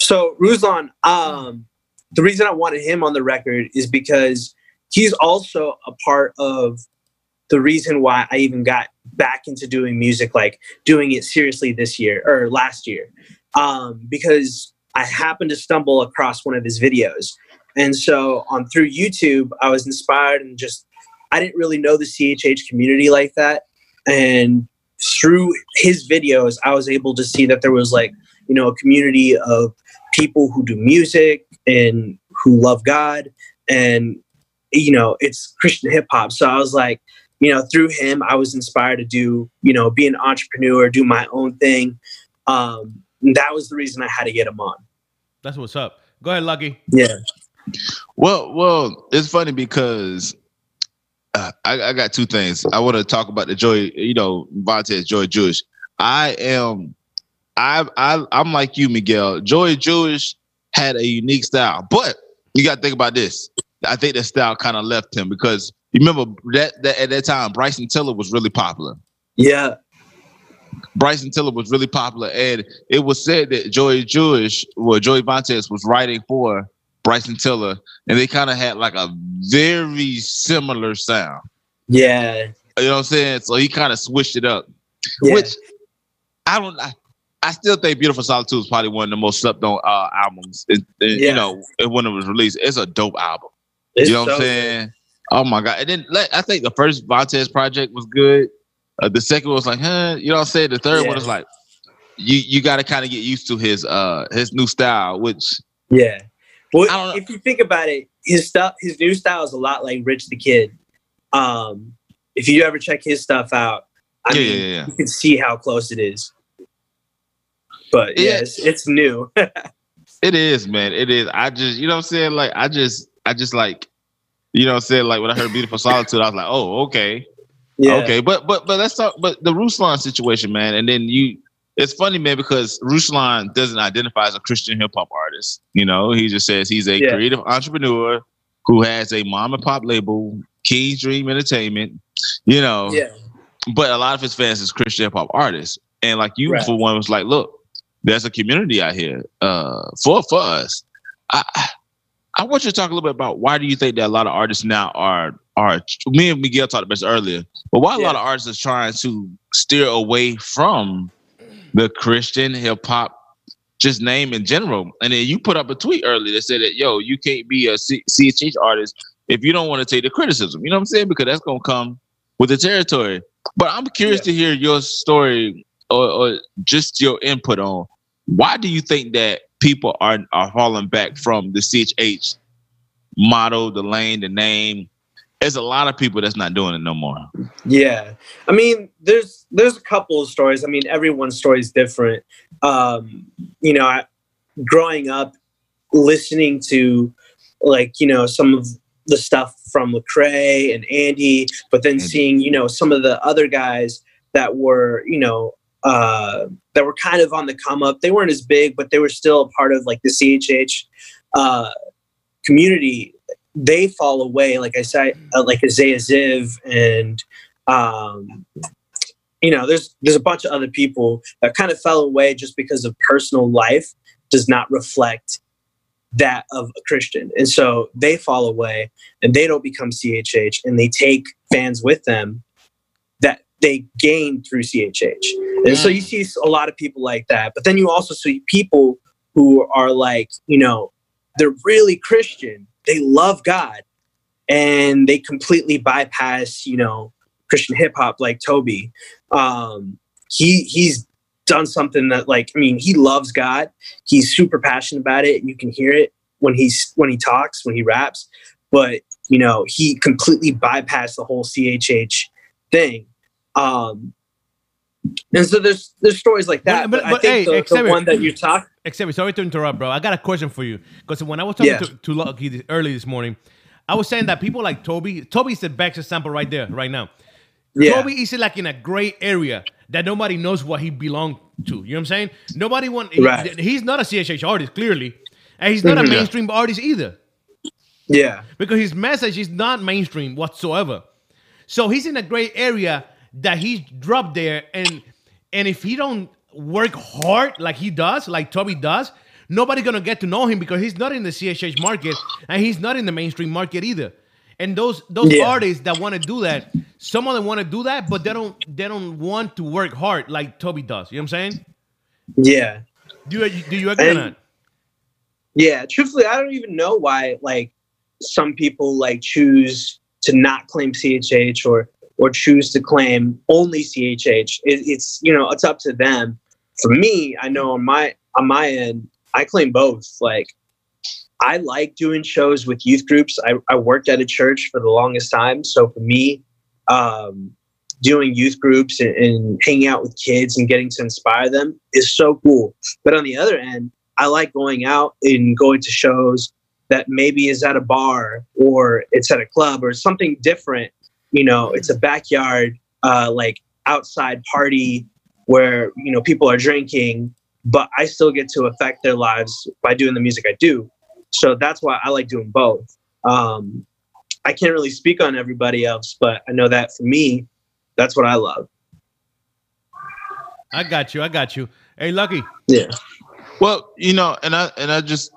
So Ruslan, um, the reason I wanted him on the record is because he's also a part of the reason why I even got back into doing music, like doing it seriously this year or last year, um, because I happened to stumble across one of his videos and so on through YouTube, I was inspired and just I didn't really know the CHH community like that. And through his videos, I was able to see that there was like, you know, a community of people who do music and who love God and you know, it's Christian hip hop. So I was like, you know, through him, I was inspired to do, you know, be an entrepreneur, do my own thing. Um, that was the reason I had to get him on.
That's what's up. Go ahead, Lucky.
Yeah.
Well, well, it's funny because uh, I, I, got two things. I want to talk about the Joy, you know, Vantes Joy Jewish. I am, I, I, I'm like you, Miguel. Joy Jewish had a unique style, but you got to think about this. I think that style kind of left him because you remember that, that at that time Bryson Tiller was really popular.
Yeah.
Bryson Tiller was really popular, and it was said that Joy Jewish, well, Joey Vantes was writing for Bryson Tiller, and they kind of had like a very similar sound.
Yeah.
You know what I'm saying? So he kind of switched it up, yeah. which I don't. I, I still think Beautiful Solitude is probably one of the most slept on uh, albums. It, it,
Yeah.
You know, when it was released, it's a dope album.
It's
you know what I'm saying? Oh my god! And then like, I think the first Vantes project was good. Uh, the second one was like, huh? You know what I'm saying? The third one
Yeah.
is like, you you got to kind of get used to his uh his new style, which
Yeah. Well,
I don't know.
if you think about it, his stuff, his new style is a lot like Rich the Kid. Um, if you ever check his stuff out, I
Yeah,
mean,
yeah, yeah.
you can see how close it is. But it's, it's new.
It is, man. It is. I just, you know what I'm saying? Like, I just, I just like, you know what I'm saying? Like, when I heard Beautiful Solitude, I was like, oh, okay.
yeah.
Okay. But, but, but let's talk, but the Ruslan situation, man. And then you, it's funny, man, because Ruslan doesn't identify as a Christian hip hop artist. You know, he just says he's a
Yeah.
creative entrepreneur who has a mom and pop label, King's Dream Entertainment, you know.
Yeah.
but a lot of his fans is Christian hip hop artists. And like you,
Right.
for one, was like, look, there's a community out here uh, for for us. I I want you to talk a little bit about why do you think that a lot of artists now are are me and Miguel talked about this earlier, but why a lot of artists are trying to steer away from the Christian hip hop just name in general. And then you put up a tweet earlier that said that yo, you can't be a C- CHH artist if you don't want to take the criticism. You know what I'm saying? Because that's gonna come with the territory. But I'm curious to hear your story or, or just your input on why do you think that people are are falling back from the CHH model, the lane, the name? There's a lot of people that's not doing it no more.
Yeah, I mean, there's there's a couple of stories. I mean, everyone's story is different. Um, you know, I, growing up, listening to like you know some of the stuff from Lecrae and Andy, but then seeing you know some of the other guys that were you know uh, that were kind of on the come up. They weren't as big, but they were still a part of like the CHH uh, community they fall away. Like I said, uh, like Isaiah Ziv and um, you know, there's there's a bunch of other people that kind of fell away just because of personal life does not reflect that of a Christian, and so they fall away and they don't become CHH, and they take fans with them that they gain through CHH, and so you see a lot of people like that. But then you also see people who are like, you know, they're really Christian. They love God and they completely bypass, you know, Christian hip hop like Tobe. Um, he he's done something that like I mean, he loves God. He's super passionate about it and you can hear it when he's when he talks, when he raps. But, you know, he completely bypassed the whole CHH thing. Um and so there's there's stories like that.
But-
But,
but-
I
but,
think
hey,
the, the one that you talk
Except, sorry to interrupt, bro. I got a question for you. Because when I was talking
Yeah.
to, to Lucky this- early this morning, I was saying that people like Tobe, Tobe's the best example right there, right now.
yeah.
Tobe is like in a gray area that nobody knows what he belonged to. You know what I'm saying? Nobody want. he- he's not a CHH artist, clearly, and he's not
Mhm.
a mainstream artist either
yeah.
because his message is not mainstream whatsoever. So he's in a gray area that he's dropped there, and and if he don't work hard like he does, like Tobe does, nobody gonna get to know him because he's not in the CHH market and he's not in the mainstream market either. And those those
Yeah.
artists that want to do that, some of them want to do that, but they don't they don't want to work hard like Tobe does. You know what I'm saying?
Yeah.
Do you do you agree
And-
not?
Yeah, truthfully, I don't even know why like some people like choose to not claim CHH or or choose to claim only CHH. It, it's you know it's up to them. For me, I know on my on my end, I claim both. Like I like doing shows with youth groups. I, I worked at a church for the longest time, so for me, um, doing youth groups and, and hanging out with kids and getting to inspire them is so cool. But on the other end, I like going out and going to shows that maybe is at a bar or it's at a club or something different. You know, it's a backyard, uh, like outside party where, you know, people are drinking, but I still get to affect their lives by doing the music I do. So that's why I like doing both. Um, I can't really speak on everybody else, but I know that for me, that's what I love.
I got you. I got you. Hey, Lucky.
Yeah.
Well, you know, and I and I just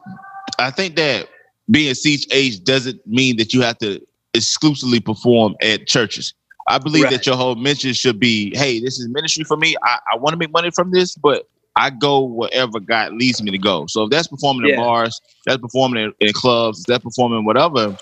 I think that being CHH doesn't mean that you have to exclusively perform at churches. I believe
Right.
that your whole mission should be, hey, this is ministry for me. I, I want to make money from this, but I go wherever God leads me to go. So if that's performing in bars, that's performing in, in clubs, that's performing whatever,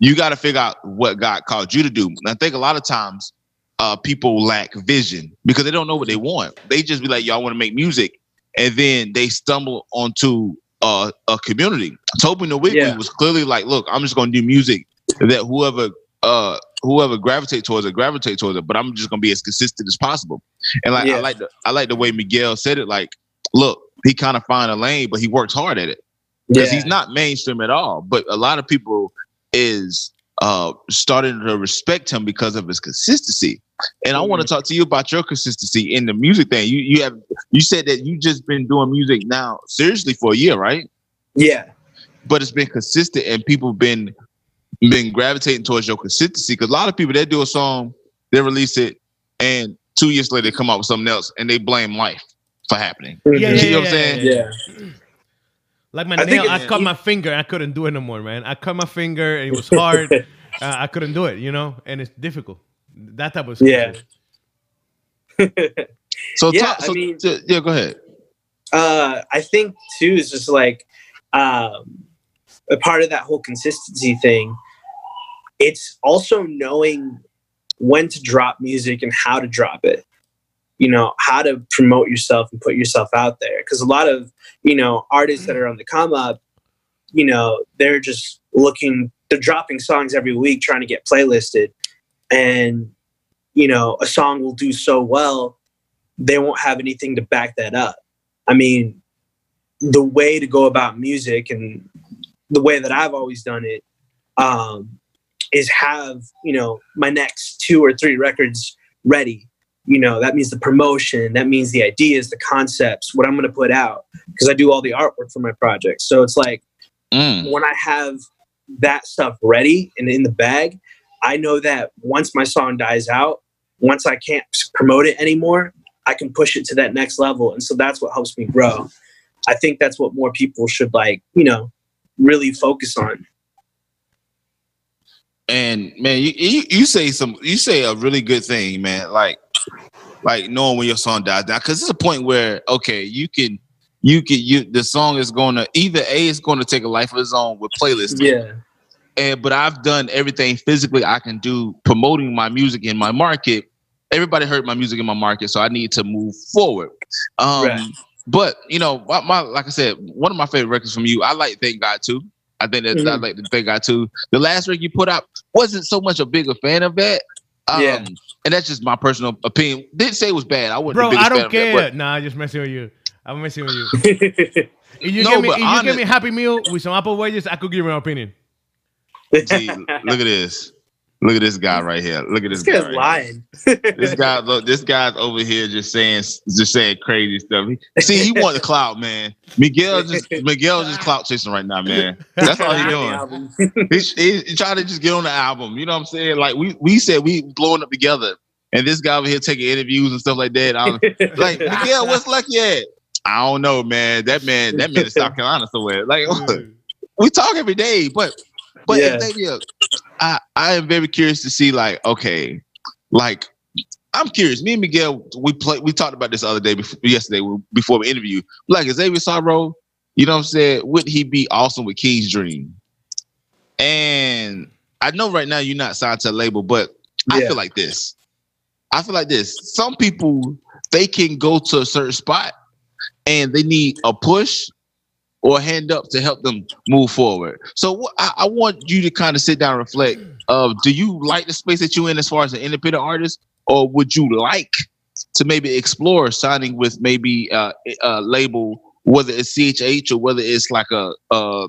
you got to figure out what God called you to do. And I think a lot of times uh, people lack vision because they don't know what they want. They just be like, y'all want to make music. And then they stumble onto uh, a community. Tobe Nwigwe
Yeah.
was clearly like, look, I'm just going to do music that whoever uh, whoever gravitate towards it, gravitate towards it. But I'm just going to be as consistent as possible. And like
Yeah.
I like the I like the way Miguel said it. Like, look, he kind of find a lane, but he works hard at it because
Yeah.
he's not mainstream at all. But a lot of people is uh starting to respect him because of his consistency. And I want
Mm-hmm.
to talk to you about your consistency in the music thing. You you have you said that you just been doing music now seriously for a year, right?
yeah.
But it's been consistent and people been been gravitating towards your consistency. Because a lot of people they do a song, they release it, and two years later they come out with something else and they blame life for happening.
Yeah,
You
yeah,
know
yeah,
what I'm saying?
Yeah.
Like my
I
nail, I cut my finger. I couldn't do it no more, man. I cut my finger and it was hard. uh, I couldn't do it, you know, and it's difficult. That type of stuff.
Yeah.
So,
Yeah,
talk,
I
so
mean-
yeah, go ahead.
uh, I think too is just like um, a part of that whole consistency thing. It's also knowing when to drop music and how to drop it. You know how to promote yourself and put yourself out there. Because a lot of you know artists that are on the come up, you know, they're just looking. They're dropping songs every week, trying to get playlisted, and you know a song will do so well, they won't have anything to back that up. I mean, the way to go about music and the way that I've always done it um, is have, you know, my next two or three records ready. You know, that means the promotion, that means the ideas, the concepts, what I'm going to put out, because I do all the artwork for my projects. So it's like
Mm.
when I have that stuff ready and in the bag, I know that once my song dies out, once I can't promote it anymore, I can push it to that next level. And so that's what helps me grow. I think that's what more people should like, you know, really focus on.
And man, you, you you say some you say a really good thing, man. Like like knowing when your song dies down, because it's a point where okay, you can you can you the song is going to either a it's going to take a life of its own with playlists,
Yeah.
and but I've done everything physically I can do promoting my music in my market. Everybody heard my music in my market, so I need to move forward. Um,
Right.
But you know, my, my like I said, one of my favorite records from you, I like Thank God too. I think that I
Mhm.
like to Thank God too. The last record you put out wasn't so much a bigger fan of that. Um,
Yeah.
And that's just my personal opinion. Didn't say it was bad. I wasn't.
Bro,
the
I don't
of that,
care. Nah, I'm just messing with you. I'm messing with you. If you
No,
give me,
but
if you
honest-
give me Happy Meal with some apple wedges, I could give you an opinion.
but- See, look at this. Look at this guy right here. Look at this,
this
guy.
guy's
right
lying.
This guy, look, this guy's over here just saying, just saying crazy stuff. See, he want the clout, man. Miguel just, Miguel just clout chasing right now, man. That's all he doing. He's, he's trying to just get on the album. You know what I'm saying? Like we, we said, we blowing up together, and this guy over here taking interviews and stuff like that. I'm like, Miguel, what's lucky at? I don't know, man. That man, that man is South Carolina somewhere. Like, we talk every day, but but
Yeah.
the thing is, I I am very curious to see like okay, like I'm curious. Me and Miguel, we play we talked about this the other day before yesterday before we interview. Like Xavier Sorrow, you know what I'm saying? Would he be awesome with King's Dream? And I know right now you're not signed to a label, but I feel like this. I feel like this. Some people they can go to a certain spot and they need a push or hand up to help them move forward. So what I, I want you to kind of sit down and reflect of do you like the space that you're in as far as an independent artist, or would you like to maybe explore signing with maybe uh, a label, whether it's CHH or whether it's like a, uh,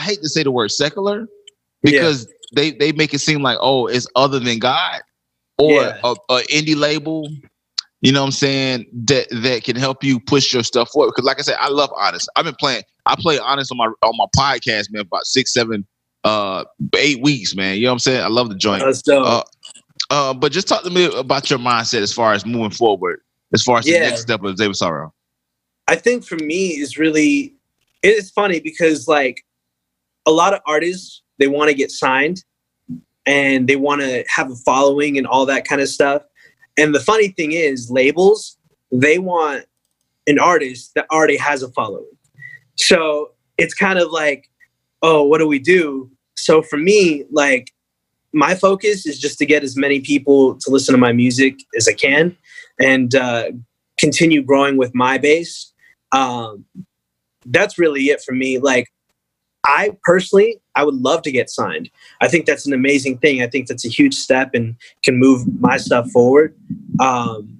hate to say the word secular because they they make it seem like oh it's other than God or
Yeah.
a, a indie label you know what I'm saying, that that can help you push your stuff forward. Because like I said, I love honest. I've been playing, I play honest on my on my podcast, man, about six, seven, uh, eight weeks, man. You know what I'm saying? I love the joint. Uh, uh, but just talk to me about your mindset as far as moving forward, as far as
Yeah.
the next step of David Sorrow.
I think for me is really it's funny because like a lot of artists they want to get signed and they want to have a following and all that kind of stuff. And the funny thing is labels they want an artist that already has a following. So it's kind of like, oh, what do we do? So for me, like my focus is just to get as many people to listen to my music as I can and uh, continue growing with my base. Um, that's really it for me. Like, I personally, I would love to get signed. I think that's an amazing thing. I think that's a huge step and can move my stuff forward. Um,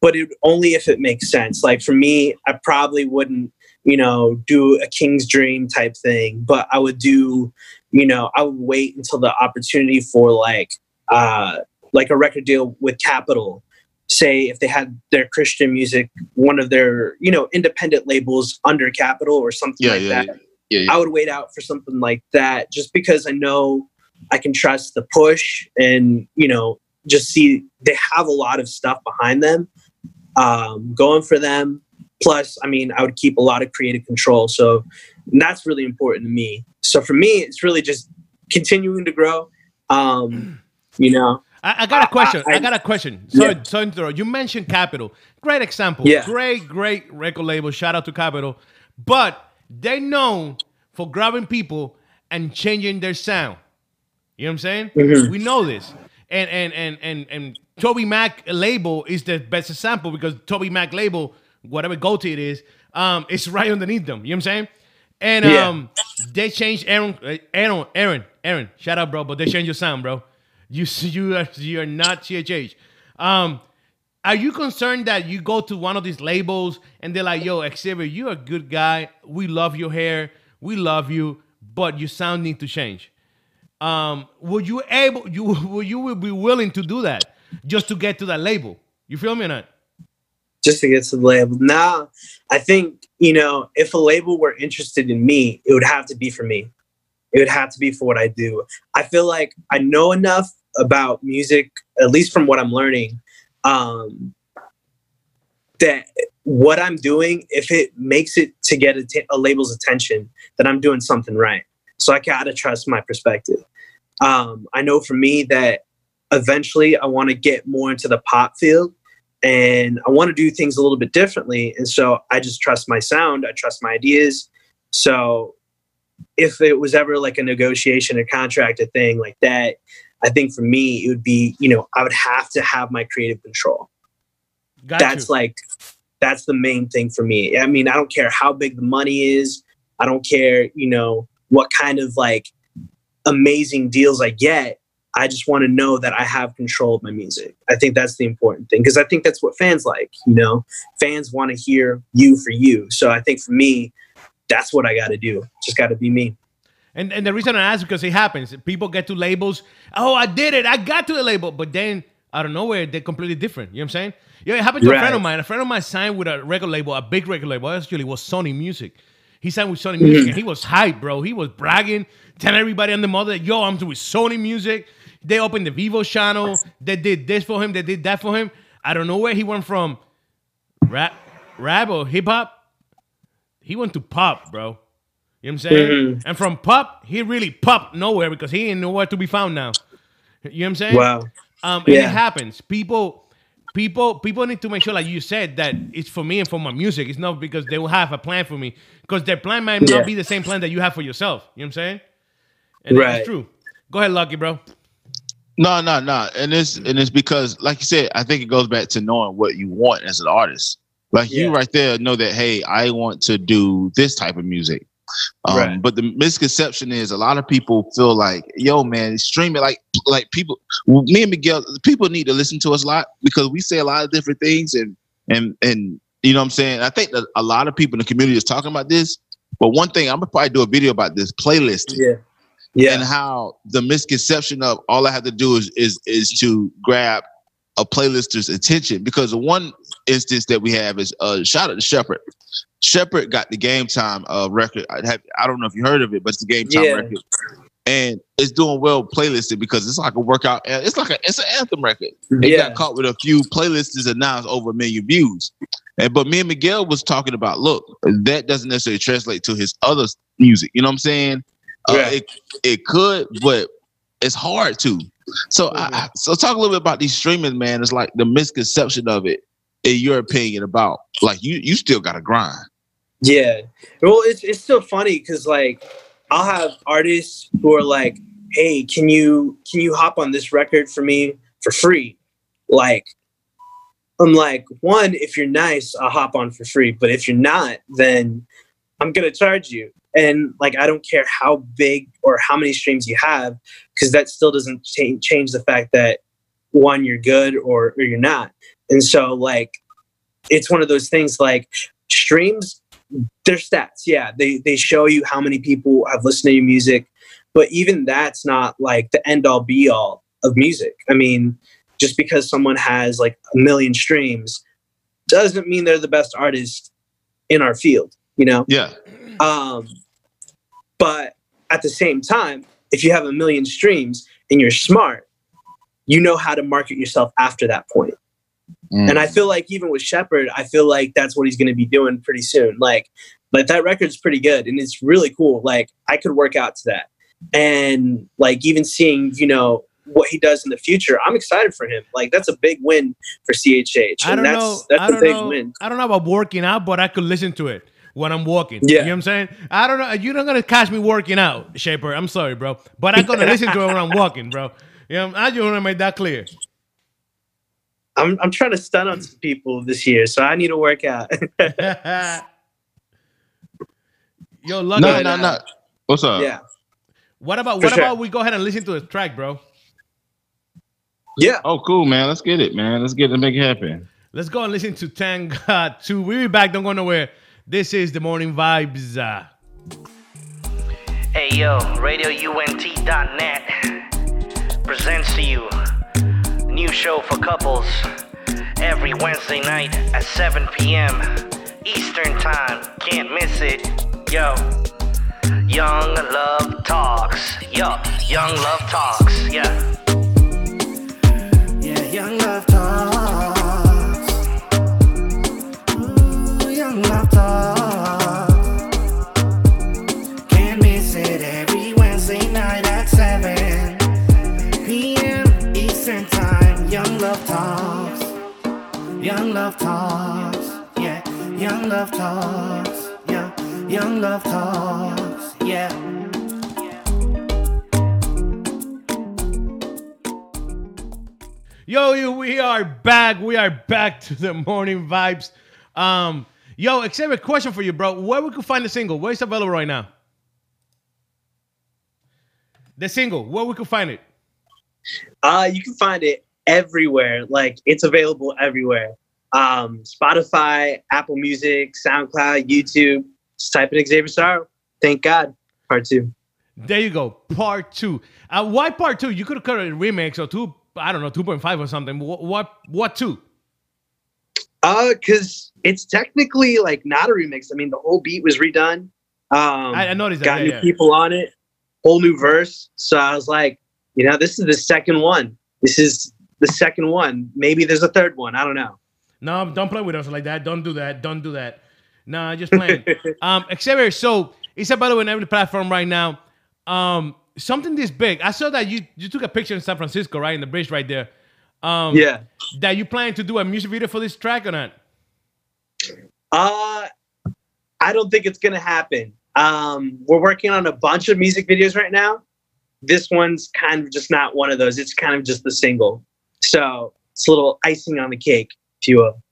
but it only if it makes sense. Like for me, I probably wouldn't, you know, do a king's dream type thing, but I would do, you know, I would wait until the opportunity for like, uh, like a record deal with Capitol. Say if they had their Christian music, one of their, you know, independent labels under Capitol or something
Yeah,
like
yeah,
that.
Yeah, yeah.
I would wait out for something like that just because I know I can trust the push and, you know, just see they have a lot of stuff behind them um, going for them. Plus, I mean, I would keep a lot of creative control. So that's really important to me. So for me, it's really just continuing to grow. Um, you know,
I, I got a question. I,
I-
got a question. Sorry,
Yeah.
sorry to interrupt. You mentioned Capitol. Great example.
Yeah.
Great, great record label. Shout out to Capitol. But they're known for grabbing people and changing their sound. You know what I'm saying?
Mhm.
We know this. And and and and and Toby Mac label is the best example because Toby Mac label, whatever goatee it is, um, it's right underneath them. You know what I'm saying? And
Yeah.
um, they changed Aaron, uh, Aaron, Aaron, Aaron. Shout out, bro. But they changed your sound, bro. You you are you are not CHH. Um, are you concerned that you go to one of these labels and they're like, "Yo, Xavier, you're a good guy. We love your hair. We love you, but your sound need to change." Um, would you able you will you will be willing to do that just to get to that label? You feel me or not?
just to get to the label. Now, I think, you know, if a label were interested in me, it would have to be for me. It would have to be for what I do. I feel like I know enough about music, at least from what I'm learning, um, that what I'm doing, if it makes it to get a, t- a label's attention, then I'm doing something right. So I gotta trust my perspective. Um, I know for me that eventually I want to get more into the pop field and I want to do things a little bit differently. And so I just trust my sound, I trust my ideas. So if it was ever like a negotiation, a contract, a thing like that, I think for me it would be, you know, I would have to have my creative control.
Got
that's
you.
like that's the main thing for me. I mean, I don't care how big the money is. I don't care, you know, what kind of like amazing deals I get. I just want to know that I have control of my music. I think that's the important thing because I think that's what fans like. You know, fans want to hear you for you. So I think for me, that's what I got to do. Just got to be me.
And and the reason I ask because it happens. People get to labels. Oh, I did it. I got to the label, but then out of nowhere they're completely different. You know what I'm saying? Yeah, it happened to a friend of mine. A friend of mine signed with a record label, a big record label. Actually, it was Sony Music. He signed with Sony Music, and he was hyped, bro. He was bragging, telling everybody on the mother, "Yo, I'm with Sony Music." They opened the Vevo channel. They did this for him. They did that for him. I don't know where he went from rap, rap or hip hop. He went to pop, bro. You know what I'm saying?
Mhm.
And from pop, he really popped nowhere because he ain't nowhere to be found now. You know what I'm saying?
Wow.
Um, and it happens. People, people, people need to make sure, like you said, that it's for me and for my music. It's not because they will have a plan for me. Because their plan might
Yeah.
not be the same plan that you have for yourself. You know what I'm saying? And
Right.
it's true. Go ahead, Lucky, bro.
No, no, no. And it's and it's because, like you said, I think it goes back to knowing what you want as an artist. Like you right there know that, hey, I want to do this type of music. Um,
Right.
But the misconception is a lot of people feel like, yo, man, stream it like like people. Me and Miguel, people need to listen to us a lot because we say a lot of different things, and and and you know what I'm saying. I think that a lot of people in the community is talking about this. But one thing, I'm gonna probably do a video about this playlist.
Yeah. Yeah.
and how the misconception of all I have to do is is is to grab a playlister's attention because the one instance that we have is uh shout out to Shepard. Shepard got the game time uh record. I have I don't know if you heard of it, but it's the game time
Yeah.
record. And it's doing well playlisted because it's like a workout. It's like a it's an anthem record. It
Yeah.
got caught with a few playlists and now it's over a million views. And but me and Miguel was talking about, look, that doesn't necessarily translate to his other music. You know what I'm saying? Uh,
Yeah.
it it could, but it's hard to. So I, I, so talk a little bit about these streaming, man. It's like the misconception of it, in your opinion, about like you you still got to grind.
Yeah. Well, it's it's still funny because like I'll have artists who are like, "Hey, can you can you hop on this record for me for free?" Like, I'm like, one, if you're nice, I'll hop on for free. But if you're not, then I'm gonna charge you. And like, I don't care how big or how many streams you have, because that still doesn't cha- change the fact that one, you're good or, or you're not. And so like, it's one of those things like streams their stats yeah they they show you how many people have listened to your music but even that's not like the end all be all of music. I mean just because someone has like a million streams doesn't mean they're the best artist in our field you know?
Yeah.
um but at the same time if you have a million streams and you're smart you know how to market yourself after that point
Mm.
and I feel like even with Shepard, I feel like that's what he's going to be doing pretty soon. Like, but that record's pretty good and it's really cool. Like, I could work out to that, and like even seeing you know what he does in the future, I'm excited for him. Like, that's a big win for CHH,
I don't
that's
know.
that's
I
a
don't
big
know.
win.
I don't know about working out, but I could listen to it when I'm walking.
Yeah.
You know what I'm saying? I don't know. You're not gonna catch me working out, Shaper. I'm sorry, bro. But I'm gonna listen to it when I'm walking, bro. You know, I just wanna make that clear.
I'm I'm trying to stun on some people this year, so I need to work out.
Yo, lucky.
No, no, no. What's up?
yeah,
What about
For
what
sure.
about we go ahead and listen to the track, bro?
yeah.
Oh, cool, man. Let's get it, man. Let's get it. Make it happen.
Let's go and listen to Thank God 2. We'll be back. Don't go nowhere. This is the morning vibes. Uh,
Hey yo, RadioUNT.net presents to you a new show for couples every Wednesday night at 7 p.m. Eastern Time. Can't miss it. Yo, Young Love Talks. Yo, Young Love Talks. Yeah. Yeah, Young Love Talks.
Back. We are back to the morning vibes. Um, yo, except a question for you, bro. Where we could find the single? Where it's available right now? The single, where we could find it?
Uh, you can find it everywhere. Like it's available everywhere. Um, Spotify, Apple Music, SoundCloud, YouTube. Just type in Xavier Sorrow. Thank God. Part two.
There you go. Part two. Uh, why part two? You could have cut a remix or two. I don't know, two point five or something. What? What? What two?
Uh, cause it's technically like not a remix. I mean, the whole beat was redone. Um,
I, I noticed that.
got
yeah,
new
yeah.
people on it, whole new verse. So I was like, you know, this is the second one. This is the second one. Maybe there's a third one. I don't know.
No, don't play with us like that. Don't do that. Don't do that. No, just playing. um, Xavier, so it's available on every platform right now. Um, something this big. I saw that you you took a picture in San Francisco, right, in the bridge right there. Um,
Yeah.
That you plan to do a music video for this track or not?
Uh, I don't think it's gonna happen. Um, we're working on a bunch of music videos right now. This one's kind of just not one of those. It's kind of just the single. So it's a little icing on the cake, if you will.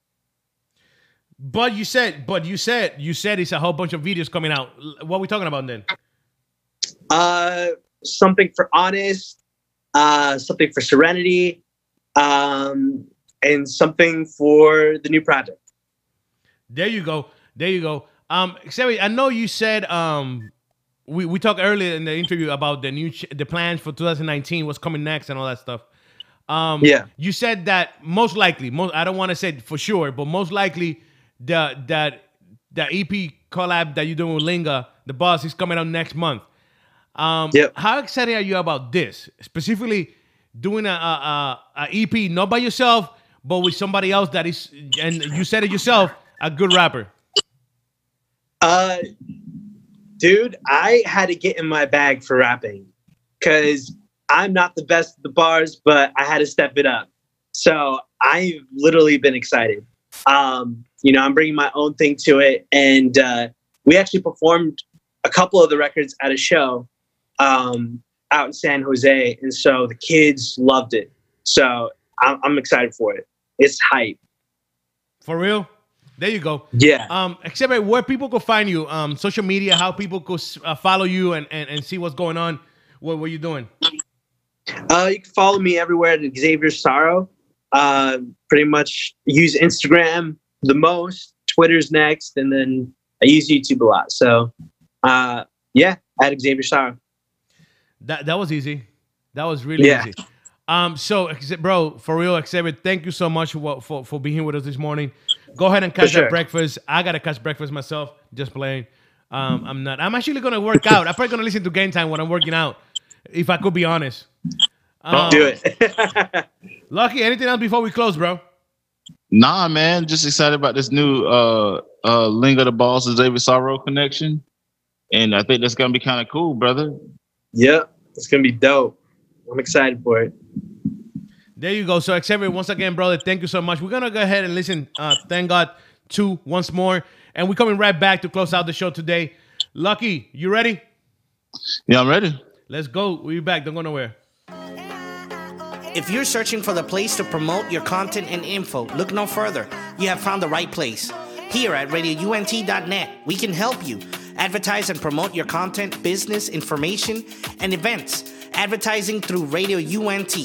But you said, but you said, you said it's a whole bunch of videos coming out. What are we talking about then?
Uh, something for honest, uh, something for serenity, um, and something for the new project.
There you go. There you go. Um, Xavier, I know you said um, we we talked earlier in the interview about the new ch- the plans for 2019, what's coming next, and all that stuff. Um,
Yeah.
You said that most likely, most I don't want to say for sure, but most likely the that the EP collab that you're doing with Linga, the boss, is coming out next month. Um,
Yep.
How excited are you about this? Specifically, doing a, a, a, a EP not by yourself, but with somebody else that is, and you said it yourself, a good rapper.
Uh, dude, I had to get in my bag for rapping because I'm not the best at the bars, but I had to step it up. So I've literally been excited. Um, you know, I'm bringing my own thing to it, and uh, we actually performed a couple of the records at a show um, out in San Jose, and so the kids loved it. So I'm, I'm excited for it. It's hype.
For real? There you go.
Yeah.
Um, except where people could find you, um, social media, how people could uh, follow you and, and, and see what's going on. What were you doing?
Uh, you can follow me everywhere at Xavier Sorrow. Uh, pretty much use Instagram the most. Twitter's next, and then I use YouTube a lot. So, uh, yeah, at Xavier Sorrow.
That that was easy. That was really
Yeah.
easy. Um, so bro, for real, Xavier, thank you so much for, for for being here with us this morning. Go ahead and catch
sure.
that breakfast. I gotta catch breakfast myself. Just playing. Um, I'm not. I'm actually gonna work out. I'm probably gonna listen to Game Time when I'm working out. If I could be honest. Um,
Do it.
Lucky. Anything else before we close, bro?
Nah, man, just excited about this new uh uh Ling of the Balls to David Sorrow connection. And I think that's gonna be kind of cool, brother.
yep, it's gonna be dope. I'm excited for it.
There you go. So Xavier, once again, brother, thank you so much. We're gonna go ahead and listen. Uh, thank God two once more, and we're coming right back to close out the show today. Lucky, you ready?
Yeah, I'm ready.
Let's go. We'll be back. Don't go nowhere.
If you're searching for the place to promote your content and info, look no further. You have found the right place. Here at radiount.net, we can help you advertise and promote your content, business, information, and events. Advertising through Radio UNT.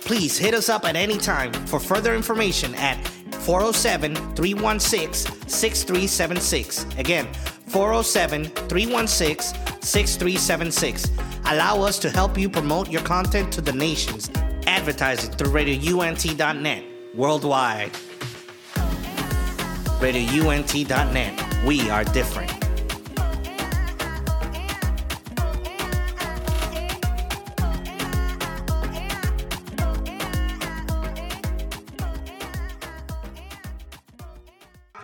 Please hit us up at any time for further information at 407 316 6376. Again, 407 316 6376. Allow us to help you promote your content to the nations. Advertising through radiount.net worldwide. radiount.net. We are different.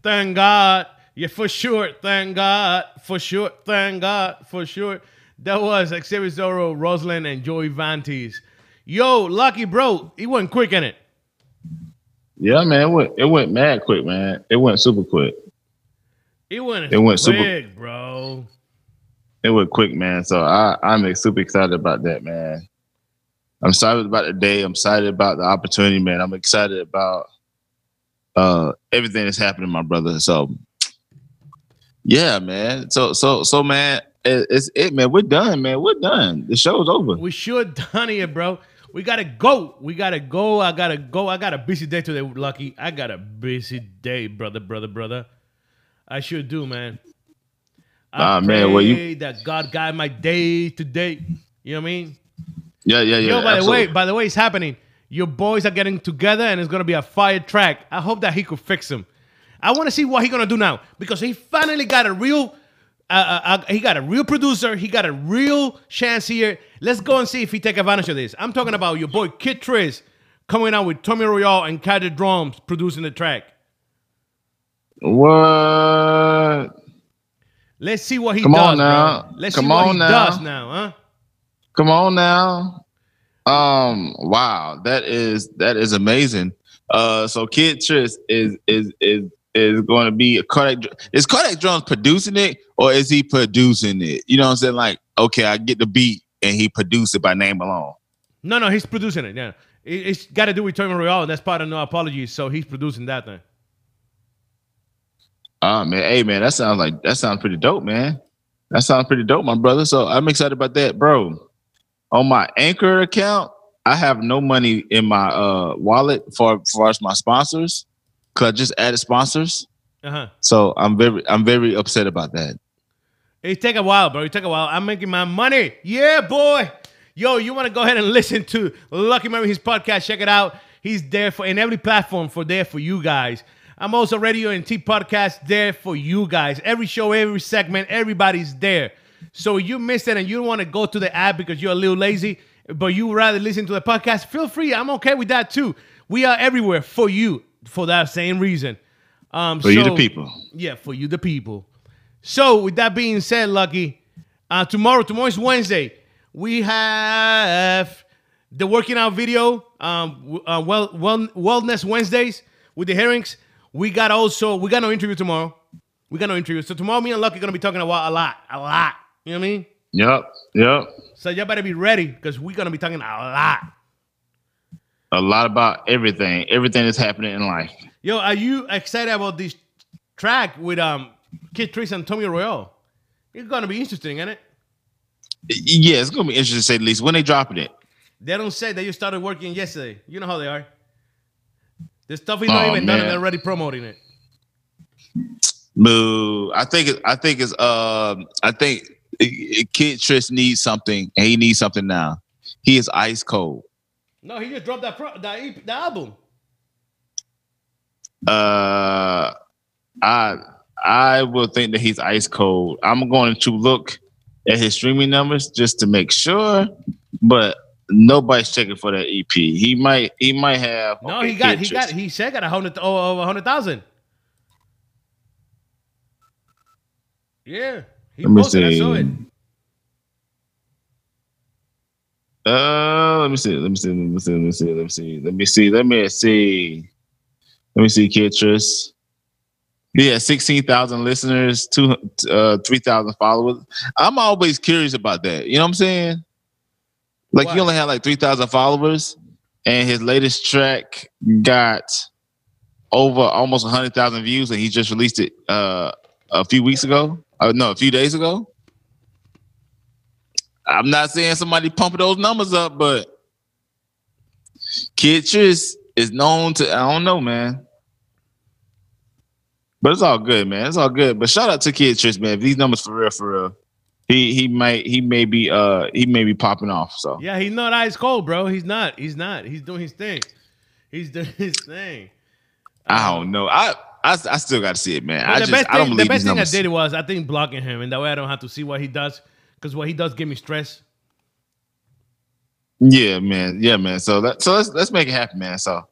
Thank God. Yeah, for sure. Thank God. For sure. Thank God. For sure. That was Xavier Zorro, Ruslan, and Joey Vantes. Yo, Lucky, bro. He wasn't quick in it.
Yeah, man, it went it went mad quick, man. It went super quick.
It went,
It went super-
quick, bro.
It went quick, man. So I I'm super excited about that, man. I'm excited about the day. I'm excited about the opportunity, man. I'm excited about uh everything that's happening, my brother. So yeah, man. So so so man, it, it's it, man. We're done, man. We're done. The show's over.
We sure done here, bro. We gotta go. We gotta go. I gotta go. I got a busy day today, Lucky. I got a busy day, brother, brother, brother. I sure do, man. I
Ah, man, well, you-
that God guide my day today. You know what I mean?
Yeah, yeah, yeah.
Yo, by the way, by the way, it's happening. Your boys are getting together, and it's gonna be a fire track. I hope that he could fix them. I want to see what he gonna do now because he finally got a real. Uh, uh, uh, he got a real producer. He got a real chance here. Let's go and see if he take advantage of this. I'm talking about your boy Kid Tris coming out with Tommy Royale and Caddy Drums producing the track.
what?
Let's see what he
Come
does,
on now.
bro. Let's
Come
see what
on
he
now.
does now, huh?
Come on now. Um, wow, that is that is amazing. Uh, so Kid Tris is is is is going to be a Kodak. Is Kodak Drums producing it or is he producing it? You know what I'm saying? Like, okay, I get the beat and he produced it by name alone.
No, no, he's producing it. Yeah, it, it's got to do with Tommy Royale. That's part of No Apologies. So he's producing that thing.
Ah man, hey man, that sounds like that sounds pretty dope, man. That sounds pretty dope, my brother. So I'm excited about that, bro. On my Anchor account, I have no money in my uh wallet for for as my sponsors, cause I just added sponsors.
Uh huh.
So I'm very I'm very upset about that.
It take a while, bro. It take a while. I'm making my money. Yeah, boy. Yo, you want to go ahead and listen to Lucky Mary his podcast? Check it out. He's there for in every platform for there for you guys. I'm also Radio UNT podcast there for you guys. Every show, every segment, everybody's there. So you missed it and you don't want to go to the app because you're a little lazy, but you rather listen to the podcast. Feel free. I'm okay with that too. We are everywhere for you for that same reason. Um,
For you, the people.
yeah, for you, the people. So, with that being said, Lucky, uh, tomorrow, tomorrow is Wednesday. We have the working out video, um, uh, well, well, Wellness Wednesdays with the herrings. We got also we got no interview tomorrow. We got no interview. So tomorrow, me and Lucky gonna be talking about a lot, a lot. You know what I mean?
Yep, yep.
So y'all better be ready because we're gonna be talking a lot.
A lot about everything, everything that's happening in life.
Yo, are you excited about this track with um Kid Tris and Tommy Royale? It's gonna be interesting, isn't it?
Yeah, it's gonna be interesting to say the least. When they dropping it?
They don't say that you started working yesterday. You know how they are. The stuff is not
Oh,
even done and they're already promoting it.
Moo. I think it, I think it's um I think uh, Kid Tris needs something and he needs something now. He is ice cold.
No, he just dropped that pro- that, EP, the album.
Uh I I will think that he's ice cold. I'm going to look at his streaming numbers just to make sure, but nobody's checking for that EP. He might he might have
No,
okay,
he got he got he said got a hundred oh, over a hundred thousand. Yeah, he
Let me
posted. I saw
see.
it.
Uh, let me see. Let me see. Let me see. Let me see. Let me see. Let me see. Let me see. Let me see. Kid Tris. He has sixteen thousand listeners, two uh three thousand followers. I'm always curious about that. You know what I'm saying? Like
Why?
he only had like three thousand followers, and his latest track got over almost hundred thousand views, and he just released it uh a few weeks ago. Uh, no, a few days ago. I'm not saying somebody pumping those numbers up, but Kid Tris is known to I don't know, man. But it's all good, man. It's all good. But shout out to Kid Tris, man. If these numbers for real, for real, he he might he may be uh he may be popping off. So
Yeah, he's not ice cold, bro. He's not. He's not. He's doing his thing. He's doing his thing.
I don't know. I I, I still got to see it, man. I
the
just
best
I don't
thing, the best thing I did was I think blocking him, and that way I don't have to see what he does. Because what he does give me stress.
Yeah, man. Yeah, man. So that so let's let's make it happen, man. So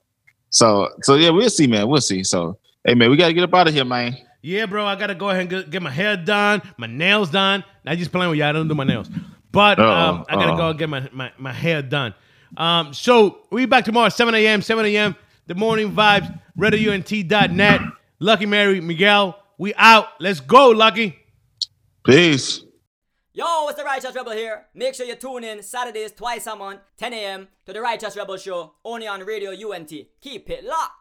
so so yeah, we'll see, man. We'll see. So hey, man, we gotta get up out of here, man.
Yeah, bro, I gotta go ahead and get, get my hair done, my nails done. I just playing with you. I don't do my nails, but um, I gotta
uh-oh.
go and get my, my, my hair done. Um, so we back tomorrow, 7 a.m. 7 a.m. The morning vibes. RadioUNT.net. Lucky Mary Miguel. We out. Let's go, Lucky.
Peace.
Yo, it's the Righteous Rebel here. Make sure you tune in Saturdays twice a month, 10 a.m. to the Righteous Rebel Show, only on Radio UNT. Keep it locked.